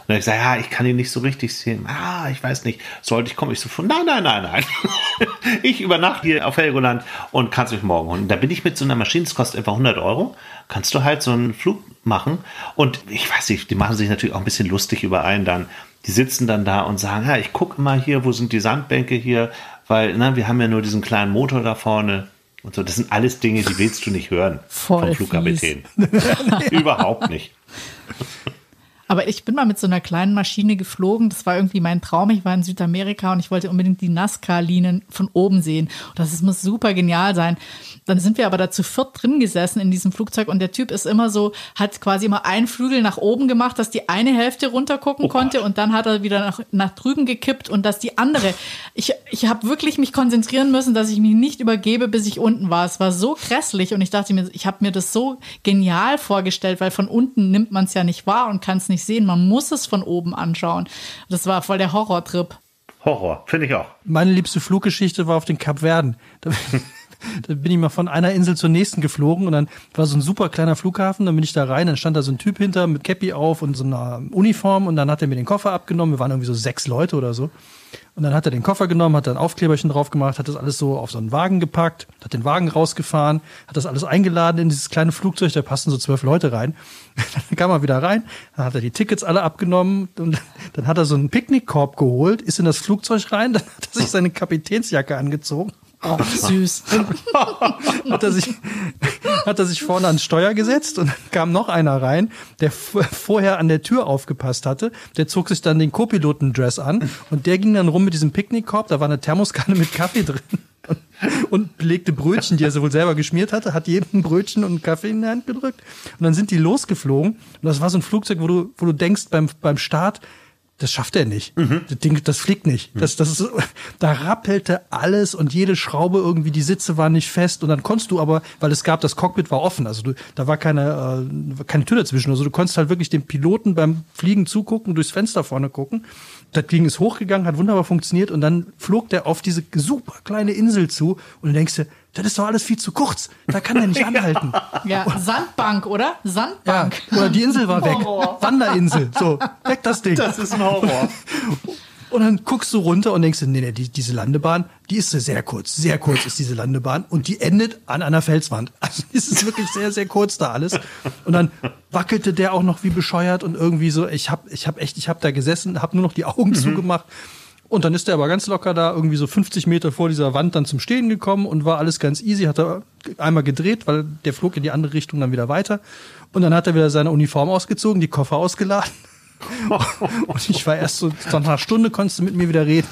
Und dann habe ich gesagt, ja, ich kann ihn nicht so richtig sehen. Ah, ich weiß nicht. Sollte ich kommen? Ich so, nein, nein, nein, nein. ich übernachte hier auf Helgoland und kannst mich morgen holen. Und da bin ich mit so einer Maschine, das kostet etwa 100 Euro. Kannst du halt so einen Flug machen. Und ich weiß nicht, die machen sich natürlich auch ein bisschen lustig über einen dann. Die sitzen dann da und sagen, ja, ich gucke mal hier, wo sind die Sandbänke hier? Weil, na, wir haben ja nur diesen kleinen Motor da vorne. Und so, das sind alles Dinge, die willst du nicht hören Voll vom Flugkapitän. Überhaupt nicht. Aber ich bin mal mit so einer kleinen Maschine geflogen. Das war irgendwie mein Traum. Ich war in Südamerika und ich wollte unbedingt die Nazca-Linien von oben sehen. Und das muss super genial sein. Dann sind wir aber da zu viert drin gesessen in diesem Flugzeug und der Typ ist immer so, hat quasi immer einen Flügel nach oben gemacht, dass die eine Hälfte runtergucken Oh konnte Gott. und dann hat er wieder nach, nach drüben gekippt und dass die andere. Ich, ich habe wirklich mich konzentrieren müssen, dass ich mich nicht übergebe, bis ich unten war. Es war so grässlich und ich dachte mir, ich habe mir das so genial vorgestellt, weil von unten nimmt man es ja nicht wahr und kann es nicht sehen. Man muss es von oben anschauen. Das war voll der Horrortrip. Horror, finde ich auch. Meine liebste Fluggeschichte war auf den Kapverden. Da, bin ich mal von einer Insel zur nächsten geflogen und dann war so ein super kleiner Flughafen, dann bin ich da rein, dann stand da so ein Typ hinter mit Cappy auf und so einer Uniform und dann hat er mir den Koffer abgenommen, wir waren irgendwie so sechs Leute oder so. Und dann hat er den Koffer genommen, hat da ein Aufkleberchen drauf gemacht, hat das alles so auf so einen Wagen gepackt, hat den Wagen rausgefahren, hat das alles eingeladen in dieses kleine Flugzeug, da passten so zwölf Leute rein. Dann kam er wieder rein, dann hat er die Tickets alle abgenommen und dann hat er so einen Picknickkorb geholt, ist in das Flugzeug rein, dann hat er sich seine Kapitänsjacke angezogen Oh, süß. hat er sich, hat er sich vorne ans Steuer gesetzt und dann kam noch einer rein, der vorher an der Tür aufgepasst hatte. Der zog sich dann den Co-Piloten-Dress an und der ging dann rum mit diesem Picknickkorb. Da war eine Thermoskanne mit Kaffee drin und, belegte Brötchen, die er so wohl selber geschmiert hatte, hat jedem Brötchen und einen Kaffee in die Hand gedrückt. Und dann sind die losgeflogen. Und das war so ein Flugzeug, wo du, wo du denkst beim, beim Start, das schafft er nicht. Das Ding, das fliegt nicht. Das, das ist, da rappelte alles und jede Schraube irgendwie, die Sitze waren nicht fest. Und dann konntest du aber, weil es gab, das Cockpit war offen, also du, da war keine, äh, keine Tür dazwischen. Also du konntest halt wirklich dem Piloten beim Fliegen zugucken, durchs Fenster vorne gucken. Das Ding ist hochgegangen, hat wunderbar funktioniert und dann flog der auf diese super kleine Insel zu und du denkst dir, das ist doch alles viel zu kurz. Da kann er nicht anhalten. Ja, Sandbank, oder? Ja, Sandbank. oder die Insel war weg. Horror. Wanderinsel. So, weg das Ding. Das ist ein Horror. Und dann guckst du runter und denkst nee, nee, die, diese Landebahn, die ist sehr kurz. Sehr kurz ist diese Landebahn. Und die endet an einer Felswand. Also es ist wirklich sehr, sehr kurz da alles. Und dann wackelte der auch noch wie bescheuert und irgendwie so, ich hab, ich hab echt, ich hab da gesessen, hab nur noch die Augen zugemacht. Und dann ist der aber ganz locker da, irgendwie so 50 Meter vor dieser Wand dann zum Stehen gekommen und war alles ganz easy, hat er einmal gedreht, weil der flog in die andere Richtung dann wieder weiter. Und dann hat er wieder seine Uniform ausgezogen, die Koffer ausgeladen. Und ich war erst so, so nach einer Stunde konntest du mit mir wieder reden.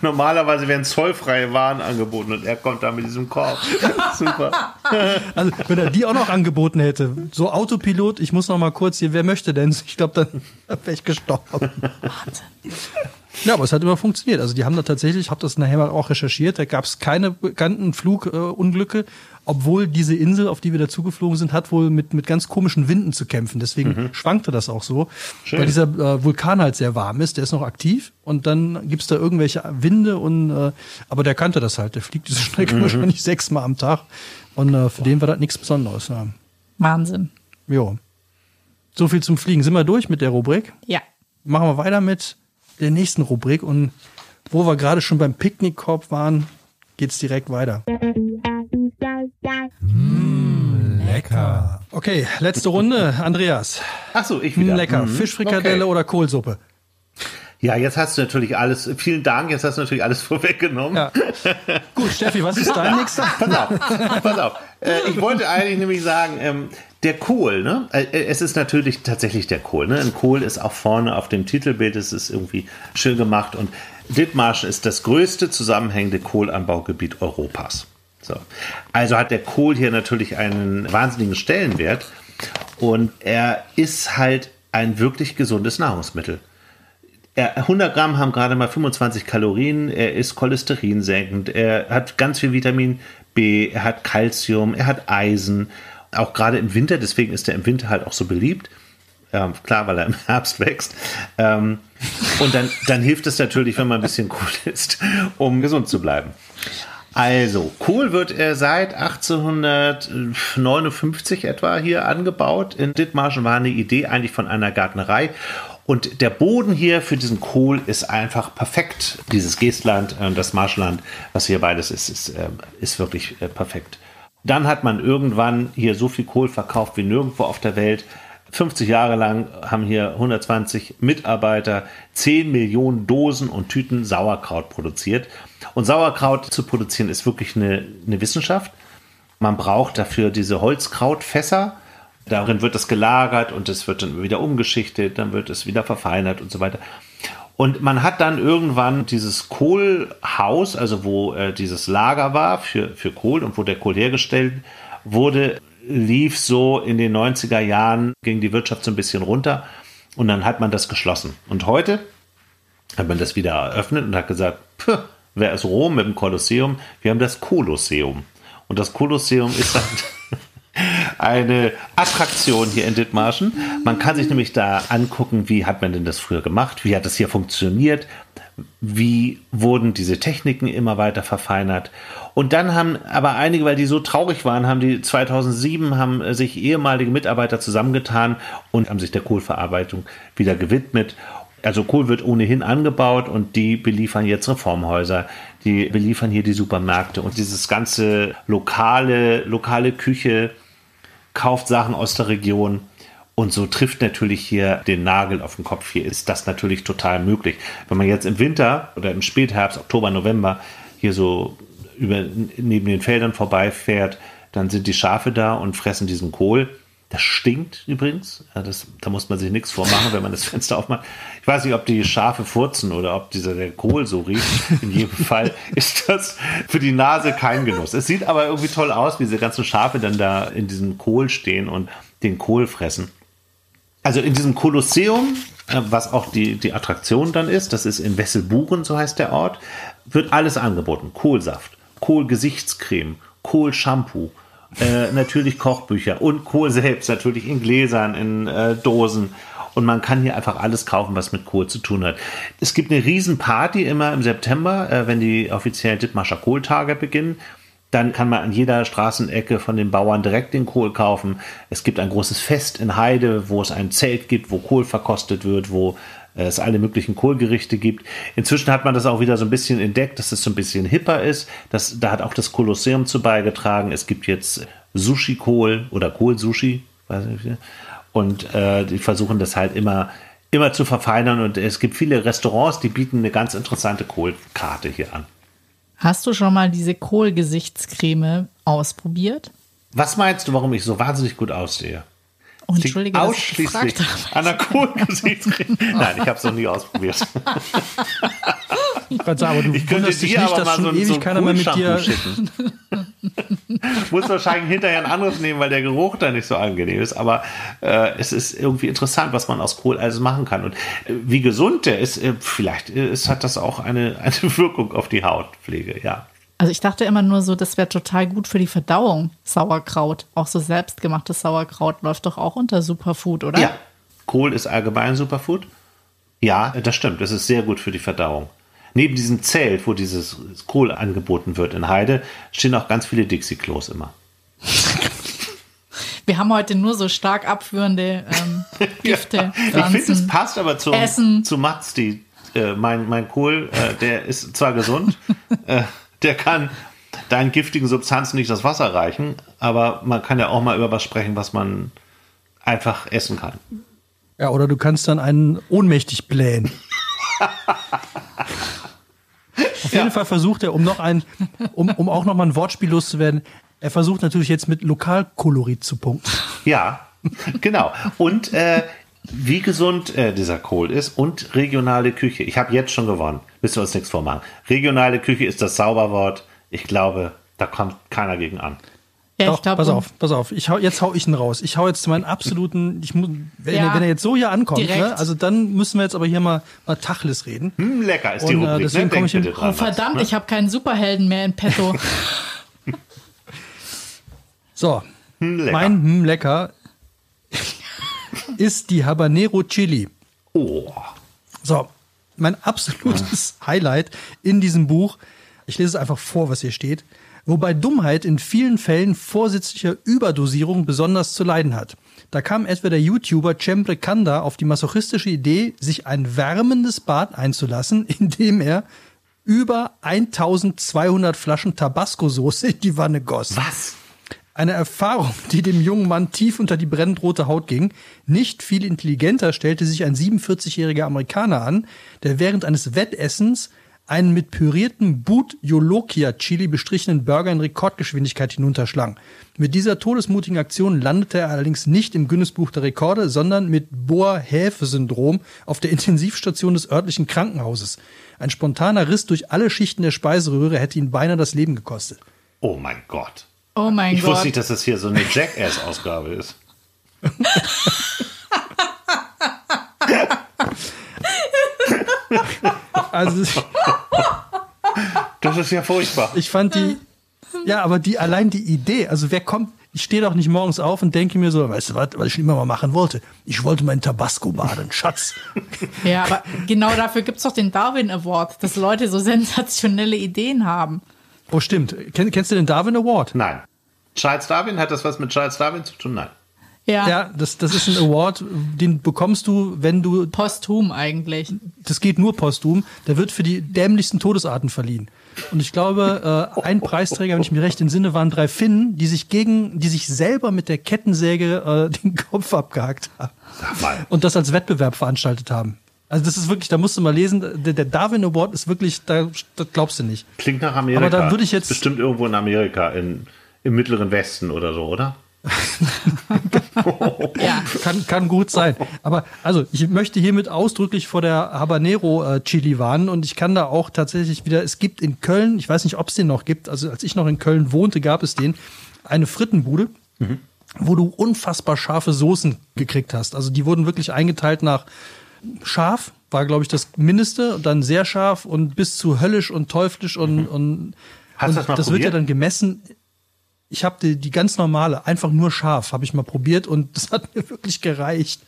Normalerweise werden zollfreie Waren angeboten und er kommt da mit diesem Korb. Super. Also, wenn er die auch noch angeboten hätte, so Autopilot, ich muss noch mal kurz hier, wer möchte denn? Ich glaube, dann wäre ich gestorben. Ja, aber es hat immer funktioniert. Also die haben da tatsächlich, ich habe das nachher mal auch recherchiert, da gab es keine bekannten Flugunglücke, obwohl diese Insel, auf die wir da zugeflogen sind, hat wohl mit, mit ganz komischen Winden zu kämpfen. Deswegen schwankte das auch so, weil dieser äh, Vulkan halt sehr warm ist, der ist noch aktiv und dann gibt's da irgendwelche Winde und äh, aber der kannte das halt, der fliegt diese Strecke wahrscheinlich sechsmal am Tag und äh, für den war das nichts Besonderes. Ja. Wahnsinn. Jo. So viel zum Fliegen. Sind wir durch mit der Rubrik? Ja. Machen wir weiter mit der nächsten Rubrik und wo wir gerade schon beim Picknickkorb waren, geht's direkt weiter. Lecker. Okay, letzte Runde. Andreas. Ach so, ich wieder. lecker. Mhm. Fischfrikadelle Okay. oder Kohlsuppe? Ja, jetzt hast du natürlich alles, vielen Dank, jetzt hast du natürlich alles vorweggenommen. Ja. Gut, Steffi, was ist dein nächster? Pass auf, pass auf. Äh, ich wollte eigentlich nämlich sagen, ähm, der Kohl, ne? Äh, es ist natürlich tatsächlich der Kohl, ne? Ein Kohl ist auch vorne auf dem Titelbild, es ist irgendwie schön gemacht und Dithmarschen ist das größte zusammenhängende Kohlanbaugebiet Europas. So. Also hat der Kohl hier natürlich einen wahnsinnigen Stellenwert und er ist halt ein wirklich gesundes Nahrungsmittel. Er, 100 Gramm haben gerade mal 25 Kalorien, er ist cholesterinsenkend, er hat ganz viel Vitamin B, er hat Calcium, er hat Eisen, auch gerade im Winter, deswegen ist er im Winter halt auch so beliebt. Ähm, klar, weil er im Herbst wächst. Ähm, und dann, dann hilft es natürlich, wenn man ein bisschen Kohl isst, um gesund zu bleiben. Also, Kohl wird äh, seit 1859 etwa hier angebaut. In Dithmarschen war eine Idee eigentlich von einer Gärtnerei. Und der Boden hier für diesen Kohl ist einfach perfekt. Dieses Geestland und das Marschland, was hier beides ist, ist, äh, ist wirklich äh, perfekt. Dann hat man irgendwann hier so viel Kohl verkauft wie nirgendwo auf der Welt. 50 Jahre lang haben hier 120 Mitarbeiter 10 Millionen Dosen und Tüten Sauerkraut produziert. Und Sauerkraut zu produzieren ist wirklich eine, eine Wissenschaft. Man braucht dafür diese Holzkrautfässer. Darin wird es gelagert und es wird dann wieder umgeschichtet, dann wird es wieder verfeinert und so weiter. Und man hat dann irgendwann dieses Kohlhaus, also wo äh, dieses Lager war für, für Kohl und wo der Kohl hergestellt wurde, lief so in den 90er Jahren, ging die Wirtschaft so ein bisschen runter und dann hat man das geschlossen. Und heute hat man das wieder eröffnet und hat gesagt, wer ist Rom mit dem Kolosseum? Wir haben das Kolosseum. Und das Kolosseum ist dann eine Attraktion hier in Dithmarschen. Man kann sich nämlich da angucken, wie hat man denn das früher gemacht, wie hat das hier funktioniert, wie wurden diese Techniken immer weiter verfeinert. Und dann haben aber einige, weil die so traurig waren, haben die 2007 haben sich ehemalige Mitarbeiter zusammengetan und haben sich der Kohlverarbeitung wieder gewidmet. Also Kohl wird ohnehin angebaut und die beliefern jetzt Reformhäuser, die beliefern hier die Supermärkte und dieses ganze lokale, lokale Küche kauft Sachen aus der Region. Und so trifft natürlich hier den Nagel auf den Kopf. Hier ist das natürlich total möglich. Wenn man jetzt im Winter oder im Spätherbst, Oktober, November hier so über, neben den Feldern vorbeifährt, dann sind die Schafe da und fressen diesen Kohl. Das stinkt übrigens. Ja, das, da muss man sich nichts vormachen, wenn man das Fenster aufmacht. Ich weiß nicht, ob die Schafe furzen oder ob dieser der Kohl so riecht. In jedem Fall ist das für die Nase kein Genuss. Es sieht aber irgendwie toll aus, wie diese ganzen Schafe dann da in diesem Kohl stehen und den Kohl fressen. Also in diesem Kolosseum, äh, was auch die, die Attraktion dann ist, das ist in Wesselbuchen, so heißt der Ort, wird alles angeboten. Kohlsaft, Kohlgesichtscreme, Kohlshampoo, äh, natürlich Kochbücher und Kohl selbst, natürlich in Gläsern, in äh, Dosen. Und man kann hier einfach alles kaufen, was mit Kohl zu tun hat. Es gibt eine Riesenparty immer im September, äh, wenn die offiziellen Dithmarscher Kohltage beginnen. Dann kann man an jeder Straßenecke von den Bauern direkt den Kohl kaufen. Es gibt ein großes Fest in Heide, wo es ein Zelt gibt, wo Kohl verkostet wird, wo es alle möglichen Kohlgerichte gibt. Inzwischen hat man das auch wieder so ein bisschen entdeckt, dass es so ein bisschen hipper ist. Das, da hat auch das Kolosseum zu beigetragen. Es gibt jetzt Sushi-Kohl oder Kohl-Sushi. Und äh, die versuchen das halt immer, immer zu verfeinern. Und es gibt viele Restaurants, die bieten eine ganz interessante Kohlkarte hier an. Hast du schon mal diese Kohlgesichtscreme ausprobiert? Was meinst du, warum ich so wahnsinnig gut aussehe? Oh, Entschuldige, ausschließlich gefragt habe. an der Kohlgesichtscreme. Nein, ich habe es noch nie ausprobiert. Ich wollte sagen, aber du Ich könnte dir nicht, aber mal so, ein- ewig so ein keiner mehr mit dir. Schicken. Muss wahrscheinlich hinterher ein anderes nehmen, weil der Geruch da nicht so angenehm ist. Aber äh, es ist irgendwie interessant, was man aus Kohl alles machen kann. Und äh, wie gesund der ist, äh, vielleicht äh, ist, hat das auch eine, eine Wirkung auf die Hautpflege, ja. Also ich dachte immer nur so, das wäre total gut für die Verdauung, Sauerkraut. Auch so selbstgemachtes Sauerkraut läuft doch auch unter Superfood, oder? Ja, Kohl ist allgemein Superfood. Ja, das stimmt. Das ist sehr gut für die Verdauung. Neben diesem Zelt, wo dieses Kohl angeboten wird in Heide, stehen auch ganz viele Dixie-Klos immer. Wir haben heute nur so stark abführende ähm, Gifte, Ich finde, es passt aber zum, Essen. zu Mats, die, äh, mein, mein Kohl, äh, der ist zwar gesund, äh, der kann deinen giftigen Substanzen nicht das Wasser reichen, aber man kann ja auch mal über was sprechen, was man einfach essen kann. Ja, oder du kannst dann einen ohnmächtig blähen. Auf jeden Fall versucht er, um noch ein, um, um auch noch mal ein Wortspiel loszuwerden, er versucht natürlich jetzt mit Lokalkolorit zu punkten. Ja, genau. Und äh, wie gesund äh, dieser Kohl ist und regionale Küche. Ich habe jetzt schon gewonnen. Müssen wir uns nichts vormachen. Regionale Küche ist das Zauberwort. Ich glaube, da kommt keiner gegen an. Ja, Doch, ich glaube, pass auf, pass auf. Ich hau, jetzt hau ich ihn raus. Ich hau jetzt meinen absoluten, ich muss, wenn, Ja, er, wenn er jetzt so hier ankommt, ne, also dann müssen wir jetzt aber hier mal, mal Tachlis reden. Hm, lecker ist die Und, äh, Rubrik. deswegen ne? ich Denk in- bitte dran, Oh, verdammt, Mats, ich habe keinen Superhelden mehr in petto. So, ne? Hm, lecker. mein hm, lecker ist die Habanero Chili. Oh. So, mein absolutes Highlight in diesem Buch. Ich lese es einfach vor, was hier steht. Wobei Dummheit in vielen Fällen vorsätzlicher Überdosierung besonders zu leiden hat. Da kam etwa der YouTuber Cembre Kanda auf die masochistische Idee, sich ein wärmendes Bad einzulassen, indem er über 1200 Flaschen Tabasco-Soße in die Wanne goss. Was? Eine Erfahrung, die dem jungen Mann tief unter die brennend rote Haut ging. Nicht viel intelligenter stellte sich ein 47-jähriger Amerikaner an, der während eines Wettessens einen mit püriertem Boot Yolokia Chili bestrichenen Burger in Rekordgeschwindigkeit hinunterschlang. Mit dieser todesmutigen Aktion landete er allerdings nicht im Guinness-Buch der Rekorde, sondern mit Bohr-Häfe-Syndrom auf der Intensivstation des örtlichen Krankenhauses. Ein spontaner Riss durch alle Schichten der Speiseröhre hätte ihn beinahe das Leben gekostet. Oh mein Gott. Oh mein Ich Gott. wusste nicht, dass das hier so eine Jackass-Ausgabe ist. Also ich- Das ist ja furchtbar. ich fand die, ja, aber die allein die Idee, also wer kommt, ich stehe doch nicht morgens auf und denke mir so, weißt du was, was ich immer mal machen wollte? Ich wollte meinen Tabasco baden, Schatz. Ja, aber genau dafür gibt's doch den Darwin Award, dass Leute so sensationelle Ideen haben. Oh, stimmt. Kenn, kennst du den Darwin Award? Nein. Charles Darwin, hat das was mit Charles Darwin zu tun? Nein. Ja, Ja, das, das ist ein Award, den bekommst du, wenn du, posthum eigentlich. das geht nur posthum, der wird für die dämlichsten Todesarten verliehen. Und ich glaube, äh, ein Preisträger, wenn ich mich recht entsinne, waren drei Finnen, die sich gegen, die sich selber mit der Kettensäge äh, den Kopf abgehackt haben. Sag mal. Und das als Wettbewerb veranstaltet haben. Also das ist wirklich, da musst du mal lesen, der, der Darwin Award ist wirklich, da das glaubst du nicht. Klingt nach Amerika. Aber da würde ich jetzt- Bestimmt irgendwo in Amerika, in, im mittleren Westen oder so, oder? Ja. Kann, kann gut sein. Aber also, ich möchte hiermit ausdrücklich vor der Habanero äh, Chili warnen und ich kann da auch tatsächlich wieder, es gibt in Köln, ich weiß nicht, ob es den noch gibt, also als ich noch in Köln wohnte, gab es den, eine Frittenbude, wo du unfassbar scharfe Soßen gekriegt hast. Also die wurden wirklich eingeteilt nach scharf, war glaube ich das Mindeste, und dann sehr scharf und bis zu höllisch und teuflisch und, und, Hast und das mal das wird ja probiert? dann gemessen. Ich habe die, die ganz normale, einfach nur scharf, habe ich mal probiert und das hat mir wirklich gereicht.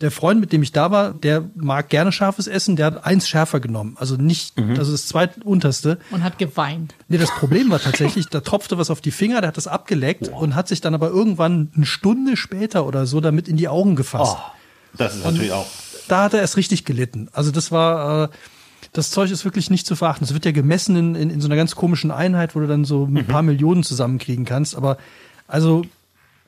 Der Freund, mit dem ich da war, der mag gerne scharfes Essen, der hat eins schärfer genommen. Also nicht, Mhm. also das zweitunterste. Und hat geweint. Nee, das Problem war tatsächlich, da tropfte was auf die Finger, der hat das abgeleckt und hat sich dann aber irgendwann eine Stunde später oder so damit in die Augen gefasst. Oh, das ist natürlich auch. Da hat er erst richtig gelitten. Also das war, äh, das Zeug ist wirklich nicht zu verachten. Es wird ja gemessen in, in, in so einer ganz komischen Einheit, wo du dann so ein paar Millionen zusammenkriegen kannst. Aber also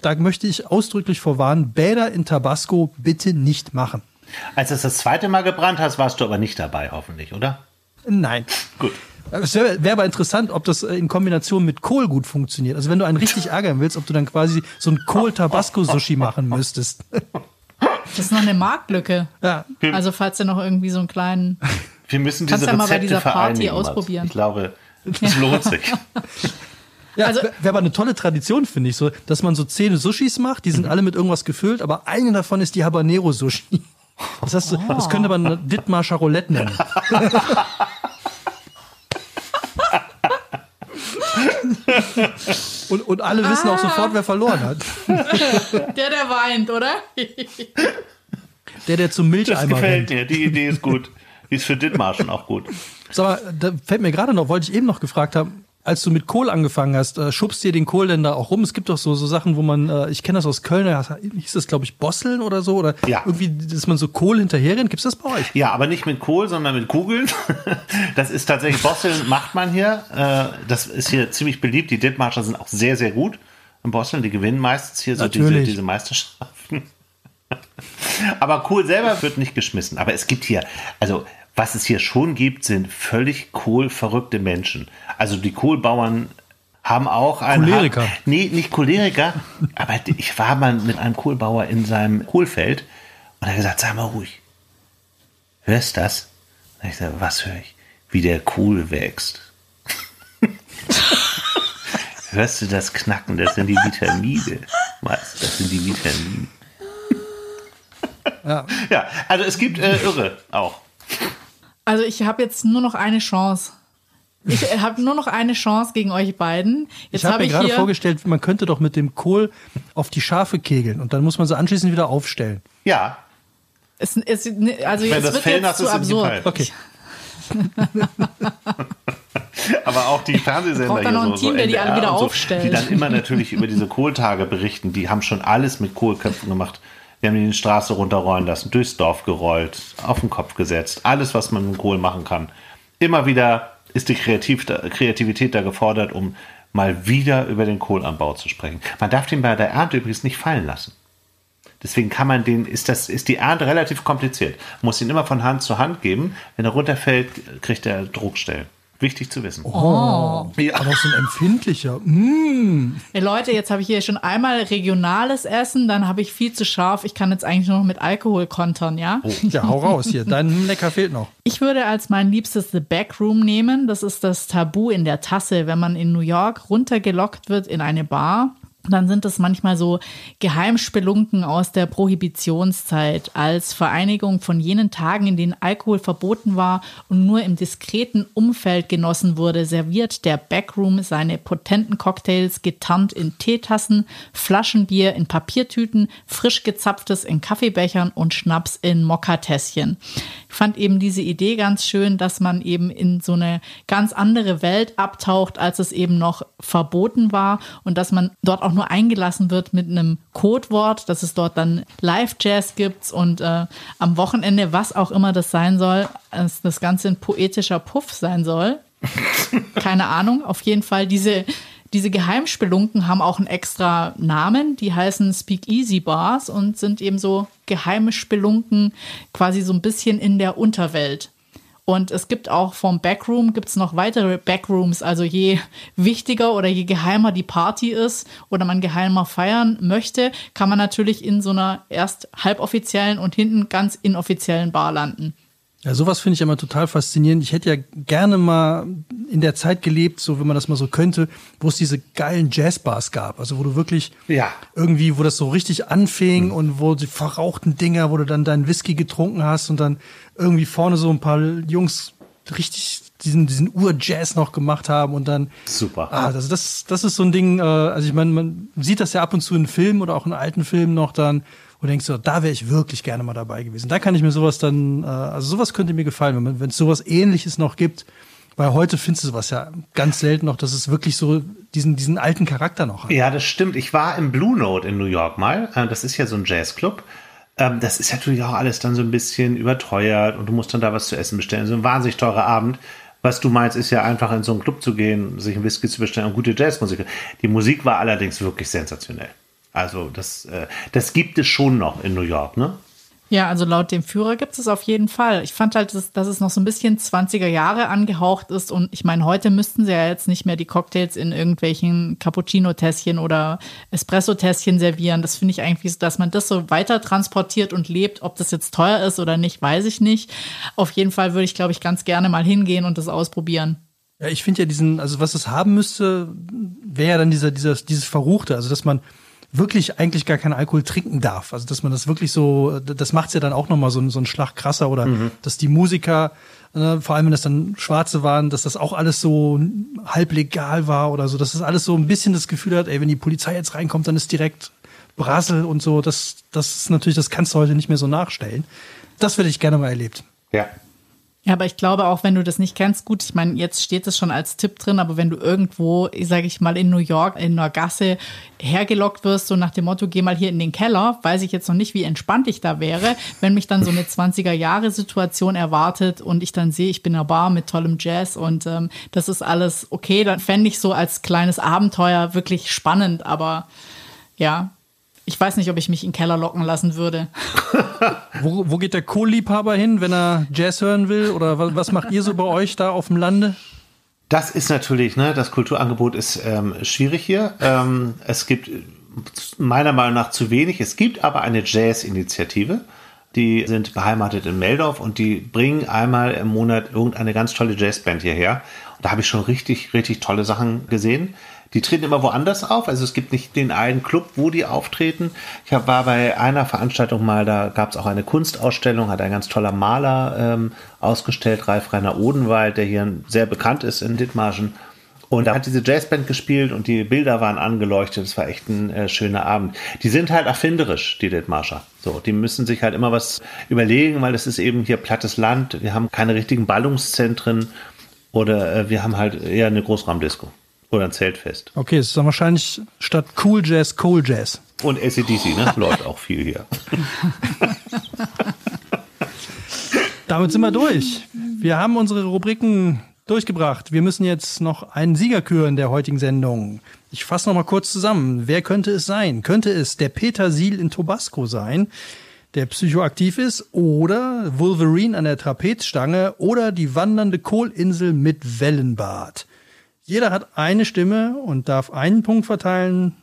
da möchte ich ausdrücklich vorwarnen, Bäder in Tabasco bitte nicht machen. Als es das zweite Mal gebrannt hast, warst du aber nicht dabei, hoffentlich, oder? Nein. Gut. Es wäre wär aber interessant, ob das äh, in Kombination mit Kohl gut funktioniert. Also wenn du einen richtig ärgern willst, ob du dann quasi so ein Kohl-Tabasco-Sushi machen müsstest. Das ist noch eine Marktlücke. Ja. Also falls ihr noch irgendwie so einen kleinen. Wir müssen Kannst diese ja mal bei Rezepte dieser Party ausprobieren. Ich glaube, das lohnt sich. Ja, Also- wäre aber eine tolle Tradition, finde ich, so, dass man so zehn Sushis macht, die sind alle mit irgendwas gefüllt, aber eine davon ist die Habanero Sushi. Das, heißt, so, das könnte man eine Dithmarscher Roulette nennen. und, und alle wissen auch sofort, wer verloren hat. Der, der weint, oder? Der, der zum Das Milcheimer gefällt rennt. mir. Die Idee ist gut. Die ist für Dithmarschen auch gut. Sag mal, da fällt mir gerade noch, wollte ich eben noch gefragt haben, als du mit Kohl angefangen hast, äh, schubst dir den Kohl denn da auch rum? Es gibt doch so, so Sachen, wo man, äh, ich kenne das aus Köln, da hieß das, glaube ich, Bosseln oder so, oder Ja. irgendwie, dass man so Kohl hinterherrennt. Gibt's das bei euch? Ja, aber nicht mit Kohl, sondern mit Kugeln. Das ist tatsächlich, Bosseln macht man hier. Äh, Das ist hier ziemlich beliebt. Die Dithmarscher sind auch sehr, sehr gut im Bosseln. Die gewinnen meistens hier so diese, Natürlich. diese Meisterschaften. Aber Kohl selber wird nicht geschmissen. Aber es gibt hier, also was es hier schon gibt, sind völlig kohlverrückte Menschen. Also die Kohlbauern haben auch einen. Choleriker. Nee, nicht Choleriker, aber ich war mal mit einem Kohlbauer in seinem Kohlfeld und er hat gesagt, sei mal ruhig. Hörst das? Und ich sage, was höre ich? Wie der Kohl wächst. Hörst du das Knacken? Das sind die Vitamine. Was? Das sind die Vitamine. Ja. Ja, also es gibt äh, Irre auch. Also ich habe jetzt nur noch eine Chance. Ich habe nur noch eine Chance gegen euch beiden. Jetzt ich habe hab mir gerade vorgestellt, man könnte doch mit dem Kohl auf die Schafe kegeln und dann muss man sie anschließend wieder aufstellen. Ja, es, es, also Wenn jetzt das wird Fell jetzt nass zu ist, absurd. Fall. Okay. aber auch die Fernsehsender hier noch ein so, Team, so der die alle wieder so, aufstellt. die dann immer natürlich über diese Kohltage berichten. Die haben schon alles mit Kohlköpfen gemacht. Wir haben die in die Straße runterrollen lassen, durchs Dorf gerollt, auf den Kopf gesetzt. Alles, was man mit Kohl machen kann. Immer wieder ist die Kreativ Kreativität da gefordert, um mal wieder über den Kohlanbau zu sprechen. Man darf den bei der Ernte übrigens nicht fallen lassen. Deswegen kann man den, ist das, ist die Ernte relativ kompliziert. Man muss ihn immer von Hand zu Hand geben. Wenn er runterfällt, kriegt er Druckstellen. Wichtig zu wissen. Oh, Ja. aber so ein empfindlicher. Mm. Ey, Leute, jetzt habe ich hier schon einmal regionales Essen, dann habe ich viel zu scharf. Ich kann jetzt eigentlich nur noch mit Alkohol kontern, ja? Ja, hau raus hier. Dein Lecker fehlt noch. Ich würde als mein liebstes The Backroom nehmen. Das ist das Tabu in der Tasse, wenn man in New York runtergelockt wird in eine Bar. Dann sind es manchmal so Geheimspelunken aus der Prohibitionszeit als Vereinigung von jenen Tagen, in denen Alkohol verboten war und nur im diskreten Umfeld genossen wurde, serviert der Backroom seine potenten Cocktails getarnt in Teetassen, Flaschenbier in Papiertüten, frisch gezapftes in Kaffeebechern und Schnaps in Mokkatässchen. Ich fand eben diese Idee ganz schön, dass man eben in so eine ganz andere Welt abtaucht, als es eben noch verboten war und dass man dort auch nur eingelassen wird mit einem Codewort, dass es dort dann Live-Jazz gibt und äh, am Wochenende, was auch immer das sein soll, dass das Ganze ein poetischer Puff sein soll. Keine Ahnung, auf jeden Fall diese, diese Geheimspelunken haben auch einen extra Namen, die heißen Speakeasy Bars und sind eben so geheime Spelunken quasi so ein bisschen in der Unterwelt. Und es gibt auch vom Backroom gibt es noch weitere Backrooms. Also je wichtiger oder je geheimer die Party ist oder man geheimer feiern möchte, kann man natürlich in so einer erst halboffiziellen und hinten ganz inoffiziellen Bar landen. Ja, sowas finde ich immer total faszinierend. Ich hätte ja gerne mal in der Zeit gelebt, so wenn man das mal so könnte, wo es diese geilen Jazzbars gab. Also wo du wirklich Ja. irgendwie, wo das so richtig anfing und wo die verrauchten Dinger, wo du dann deinen Whisky getrunken hast und dann irgendwie vorne so ein paar Jungs richtig diesen, diesen Ur-Jazz noch gemacht haben und dann Super. Ah, das, das, das ist so ein Ding, äh, also ich meine, man sieht das ja ab und zu in Filmen oder auch in alten Filmen noch dann, du denkst, so, da wäre ich wirklich gerne mal dabei gewesen. Da kann ich mir sowas dann, äh, also sowas könnte mir gefallen, wenn es sowas ähnliches noch gibt, weil heute findest du sowas ja ganz selten noch, dass es wirklich so diesen, diesen alten Charakter noch hat. Ja, das stimmt. Ich war im Blue Note in New York mal. Äh, Das ist ja so ein Jazzclub. Ähm, Das ist natürlich auch alles dann so ein bisschen überteuert und du musst dann da was zu essen bestellen. So ein wahnsinnig teurer Abend. Was du meinst, ist ja einfach in so einen Club zu gehen, sich ein Whisky zu bestellen und gute Jazzmusik. Die Musik war allerdings wirklich sensationell. Also das, äh, das gibt es schon noch in New York, ne? Ja, also laut dem Führer gibt es auf jeden Fall. Ich fand halt, dass, dass es noch so ein bisschen 20er Jahre angehaucht ist. Und ich meine, heute müssten sie ja jetzt nicht mehr die Cocktails in irgendwelchen Cappuccino-Tässchen oder Espresso-Tässchen servieren. Das finde ich eigentlich, so, dass man das so weiter transportiert und lebt. Ob das jetzt teuer ist oder nicht, weiß ich nicht. Auf jeden Fall würde ich, glaube ich, ganz gerne mal hingehen und das ausprobieren. Ja, ich finde ja diesen, also was es haben müsste, wäre ja dann dieser, dieser, dieses Verruchte, also dass man wirklich eigentlich gar keinen Alkohol trinken darf. Also dass man das wirklich so, das macht's ja dann auch nochmal so, so einen Schlag krasser oder dass die Musiker, äh, vor allem wenn das dann Schwarze waren, dass das auch alles so halb legal war oder so, dass das alles so ein bisschen das Gefühl hat, ey, wenn die Polizei jetzt reinkommt, dann ist direkt Brassel und so. Das, das ist natürlich, das kannst du heute nicht mehr so nachstellen. Das hätte ich gerne mal erlebt. Ja. Ja, aber ich glaube auch, wenn du das nicht kennst, gut, ich meine, jetzt steht es schon als Tipp drin, aber wenn du irgendwo, sage ich mal, in New York, in einer Gasse hergelockt wirst, so nach dem Motto, geh mal hier in den Keller, weiß ich jetzt noch nicht, wie entspannt ich da wäre, wenn mich dann so eine 20er-Jahre-Situation erwartet und ich dann sehe, ich bin in einer Bar mit tollem Jazz und ähm, das ist alles okay, dann fände ich so als kleines Abenteuer wirklich spannend, aber ja, ich weiß nicht, ob ich mich in den Keller locken lassen würde. Wo, wo geht der Kohlliebhaber hin, wenn er Jazz hören will? Oder was, was macht ihr so bei euch da auf dem Lande? Das ist natürlich, ne, das Kulturangebot ist ähm, schwierig hier. Ähm, es gibt meiner Meinung nach zu wenig. Es gibt aber eine Jazz-Initiative. Die sind beheimatet in Meldorf und die bringen einmal im Monat irgendeine ganz tolle Jazzband hierher. Und da habe ich schon richtig, richtig tolle Sachen gesehen. Die treten immer woanders auf. Also es gibt nicht den einen Club, wo die auftreten. Ich hab, war bei einer Veranstaltung mal, da gab es auch eine Kunstausstellung, hat ein ganz toller Maler ähm, ausgestellt, Ralf Rainer Odenwald, der hier sehr bekannt ist in Dithmarschen. Und da hat diese Jazzband gespielt und die Bilder waren angeleuchtet. Es war echt ein äh, schöner Abend. Die sind halt erfinderisch, die Dithmarscher. So, die müssen sich halt immer was überlegen, weil es ist eben hier plattes Land. Wir haben keine richtigen Ballungszentren oder äh, wir haben halt eher eine Großraumdisco. Oder ein Zeltfest. Okay, es ist dann wahrscheinlich statt Cool Jazz Cool Jazz. Und ACDC, ne? Läuft auch viel hier. Damit sind wir durch. Wir haben unsere Rubriken durchgebracht. Wir müssen jetzt noch einen Sieger küren der heutigen Sendung. Ich fasse noch mal kurz zusammen. Wer könnte es sein? Könnte es der Petersil in Tobasco sein, der psychoaktiv ist, oder Wolverine an der Trapezstange oder die wandernde Kohlinsel mit Wellenbad? Jeder hat eine Stimme und darf einen Punkt verteilen.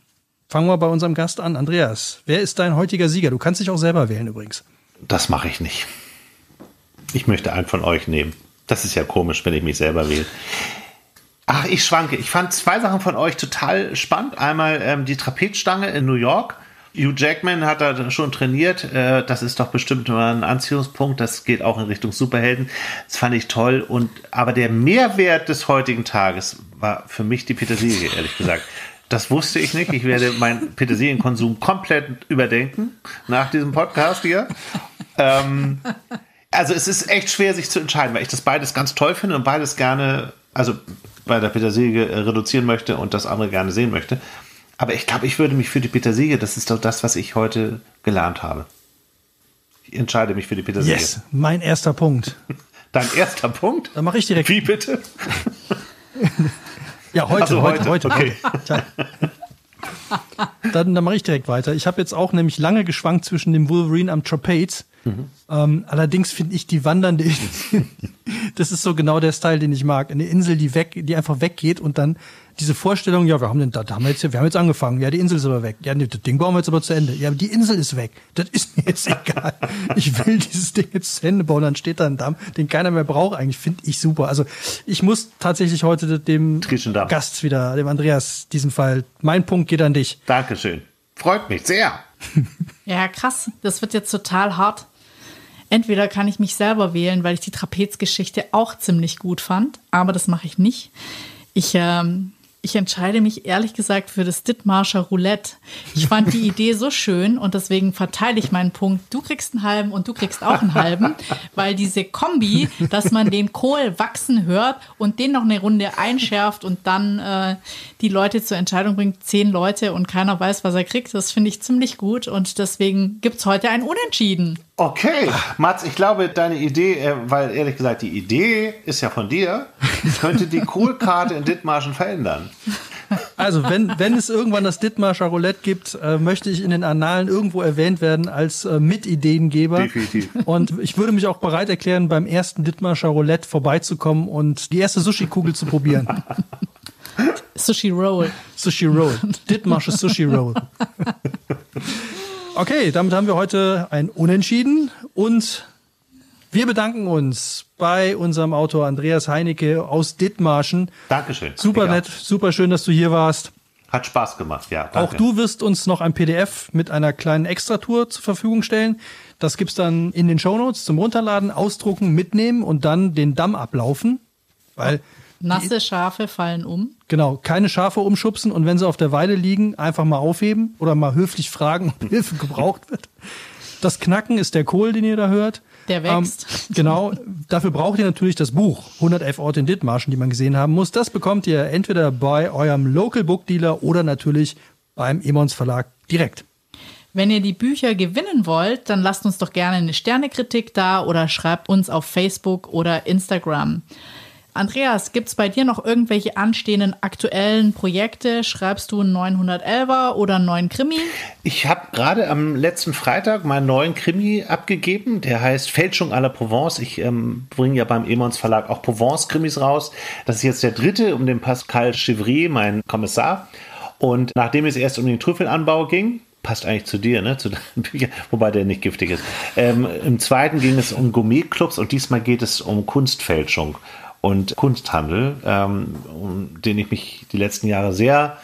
Fangen wir bei unserem Gast an. Andreas, wer ist dein heutiger Sieger? Du kannst dich auch selber wählen übrigens. Das mache ich nicht. Ich möchte einen von euch nehmen. Das ist ja komisch, wenn ich mich selber wähle. Ach, ich schwanke. Ich fand zwei Sachen von euch total spannend. Einmal ähm, die Trapezstange in New York. Hugh Jackman hat da schon trainiert. Äh, das ist doch bestimmt mal ein Anziehungspunkt. Das geht auch in Richtung Superhelden. Das fand ich toll. Und aber der Mehrwert des heutigen Tages war für mich die Petersilie, ehrlich gesagt. Das wusste ich nicht. Ich werde meinen Petersilienkonsum komplett überdenken nach diesem Podcast hier. Ähm, also es ist echt schwer, sich zu entscheiden, weil ich das beides ganz toll finde und beides gerne, also bei der Petersilie reduzieren möchte und das andere gerne sehen möchte. Aber ich glaube, ich würde mich für die Petersilie, das ist doch das, was ich heute gelernt habe. Ich entscheide mich für die Petersilie. Yes, mein erster Punkt. Dein erster Punkt? Dann mache ich direkt. Wie bitte? Ja, heute, Also heute, heute, heute. okay. Dann, dann mache ich direkt weiter. Ich habe jetzt auch nämlich lange geschwankt zwischen dem Wolverine am Trapeze. Ähm, allerdings finde ich die wandernde Insel, das ist so genau der Style, den ich mag. Eine Insel, die weg, die einfach weggeht und dann diese Vorstellung, ja, wir haben, den, da, da haben wir, jetzt, wir haben jetzt angefangen, ja, die Insel ist aber weg. Ja, nee, das Ding bauen wir jetzt aber zu Ende. Ja, die Insel ist weg. Das ist mir jetzt egal. Ich will dieses Ding jetzt zu Ende bauen, dann steht da ein Damm, den keiner mehr braucht. Eigentlich finde ich super. Also ich muss tatsächlich heute dem. Gast wieder, dem Andreas, diesen Fall, mein Punkt geht an dich. Dankeschön. Freut mich sehr. Ja, krass. Das wird jetzt total hart. Entweder kann ich mich selber wählen, weil ich die Trapezgeschichte auch ziemlich gut fand, aber das mache ich nicht. Ich, ähm, ich entscheide mich ehrlich gesagt für das Dithmarscher Roulette. Ich fand die Idee so schön und deswegen verteile ich meinen Punkt. Du kriegst einen halben und du kriegst auch einen halben, weil diese Kombi, dass man den Kohl wachsen hört und den noch eine Runde einschärft und dann äh, die Leute zur Entscheidung bringt, zehn Leute und keiner weiß, was er kriegt, das finde ich ziemlich gut und deswegen gibt's heute ein Unentschieden. Okay, Mats, ich glaube, deine Idee, äh, weil ehrlich gesagt, die Idee ist ja von dir, könnte die Kohlkarte in Dithmarschen verändern. Also, wenn, wenn es irgendwann das Dithmarscher Roulette gibt, äh, möchte ich in den Annalen irgendwo erwähnt werden als äh, Mitideengeber. Definitiv. Und ich würde mich auch bereit erklären, beim ersten Dithmarscher Roulette vorbeizukommen und die erste Sushi-Kugel zu probieren. Sushi Roll. Sushi Roll. Dithmarsches Sushi Roll. Okay, damit haben wir heute ein Unentschieden und wir bedanken uns bei unserem Autor Andreas Heinecke aus Dithmarschen. Dankeschön. Super nett, super schön, dass du hier warst. Hat Spaß gemacht, ja. Danke. Auch du wirst uns noch ein PDF mit einer kleinen Extratour zur Verfügung stellen. Das gibt's dann in den Shownotes zum Runterladen, ausdrucken, mitnehmen und dann den Damm ablaufen. Weil, Nasse Schafe fallen um. genau, keine Schafe umschubsen und wenn sie auf der Weide liegen, einfach mal aufheben oder mal höflich fragen, ob Hilfe gebraucht wird. Das Knacken ist der Kohl, den ihr da hört. Der wächst. Ähm, genau. Dafür braucht ihr natürlich das Buch 111 Orte in Dithmarschen, die man gesehen haben muss. Das bekommt ihr entweder bei eurem Local Book Dealer oder natürlich beim Emons Verlag direkt. Wenn ihr die Bücher gewinnen wollt, dann lasst uns doch gerne eine Sternekritik da oder schreibt uns auf Facebook oder Instagram. Andreas, gibt's bei dir noch irgendwelche anstehenden aktuellen Projekte? Schreibst du einen 911er oder einen neuen Krimi? Ich habe gerade am letzten Freitag meinen neuen Krimi abgegeben. Der heißt Fälschung à la Provence. Ich ähm, bringe ja beim Emons Verlag auch Provence-Krimis raus. Das ist jetzt der dritte um den Pascal Chevrier, mein Kommissar. Und nachdem es erst um den Trüffelanbau ging, passt eigentlich zu dir, ne? Zu deinen wobei der nicht giftig ist. Ähm, Im zweiten ging es um Gourmetclubs und diesmal geht es um Kunstfälschung. Und Kunsthandel, ähm, um den ich mich die letzten Jahre sehr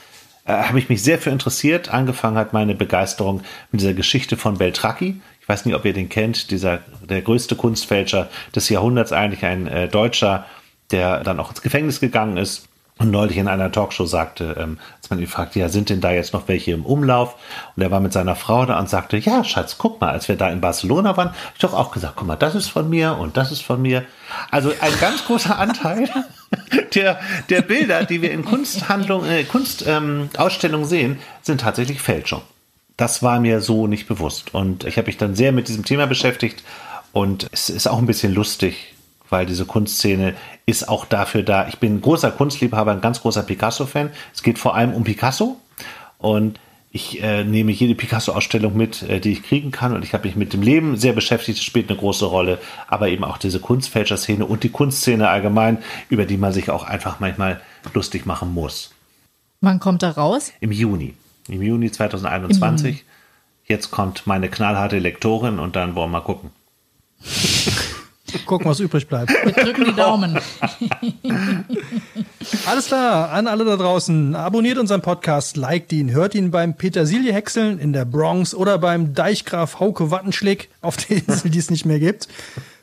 äh, habe ich mich sehr für interessiert. Angefangen hat meine Begeisterung mit dieser Geschichte von Beltracchi. Ich weiß nicht, ob ihr den kennt, dieser der größte Kunstfälscher des Jahrhunderts, eigentlich ein äh, Deutscher, der dann auch ins Gefängnis gegangen ist und neulich in einer Talkshow sagte, ähm, als man ihn fragte, ja, sind denn da jetzt noch welche im Umlauf? Und er war mit seiner Frau da und sagte, ja, Schatz, guck mal, als wir da in Barcelona waren, hab ich doch auch gesagt, guck mal, das ist von mir und das ist von mir. Also ein ganz großer Anteil der, der Bilder, die wir in Kunsthandlungen, äh, Kunstausstellungen ähm, sehen, sind tatsächlich Fälschung. Das war mir so nicht bewusst. Und ich habe mich dann sehr mit diesem Thema beschäftigt und es ist auch ein bisschen lustig, weil diese Kunstszene ist auch dafür da. Ich bin ein großer Kunstliebhaber, ein ganz großer Picasso-Fan. Es geht vor allem um Picasso und ich äh, nehme jede Picasso-Ausstellung mit, äh, die ich kriegen kann und ich habe mich mit dem Leben sehr beschäftigt. Das spielt eine große Rolle, aber eben auch diese Kunstfälscher-Szene und die Kunstszene allgemein, über die man sich auch einfach manchmal lustig machen muss. Wann kommt er raus? Im Juni. Im Juni 2021. Im Juni. Jetzt kommt meine knallharte Lektorin und dann wollen wir mal gucken. Gucken, was übrig bleibt. Wir drücken die Daumen. Alles klar, an alle da draußen. Abonniert unseren Podcast, liked ihn, hört ihn beim Petersilie häckseln in der Bronx oder beim Deichgraf Hauke Wattenschlick auf der Insel, die es nicht mehr gibt.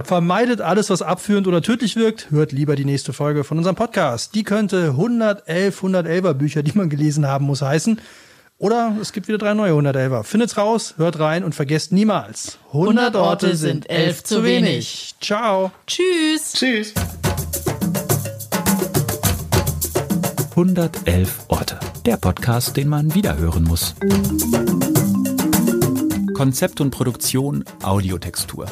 Vermeidet alles, was abführend oder tödlich wirkt. Hört lieber die nächste Folge von unserem Podcast. Die könnte 111, 111er Bücher, die man gelesen haben muss, heißen. Oder es gibt wieder drei neue 111er. Findet's raus, hört rein und vergesst niemals. 100 Orte sind elf zu wenig. Ciao. Tschüss. Tschüss. 111 Orte. Der Podcast, den man wiederhören muss. Konzept und Produktion Audiotextur.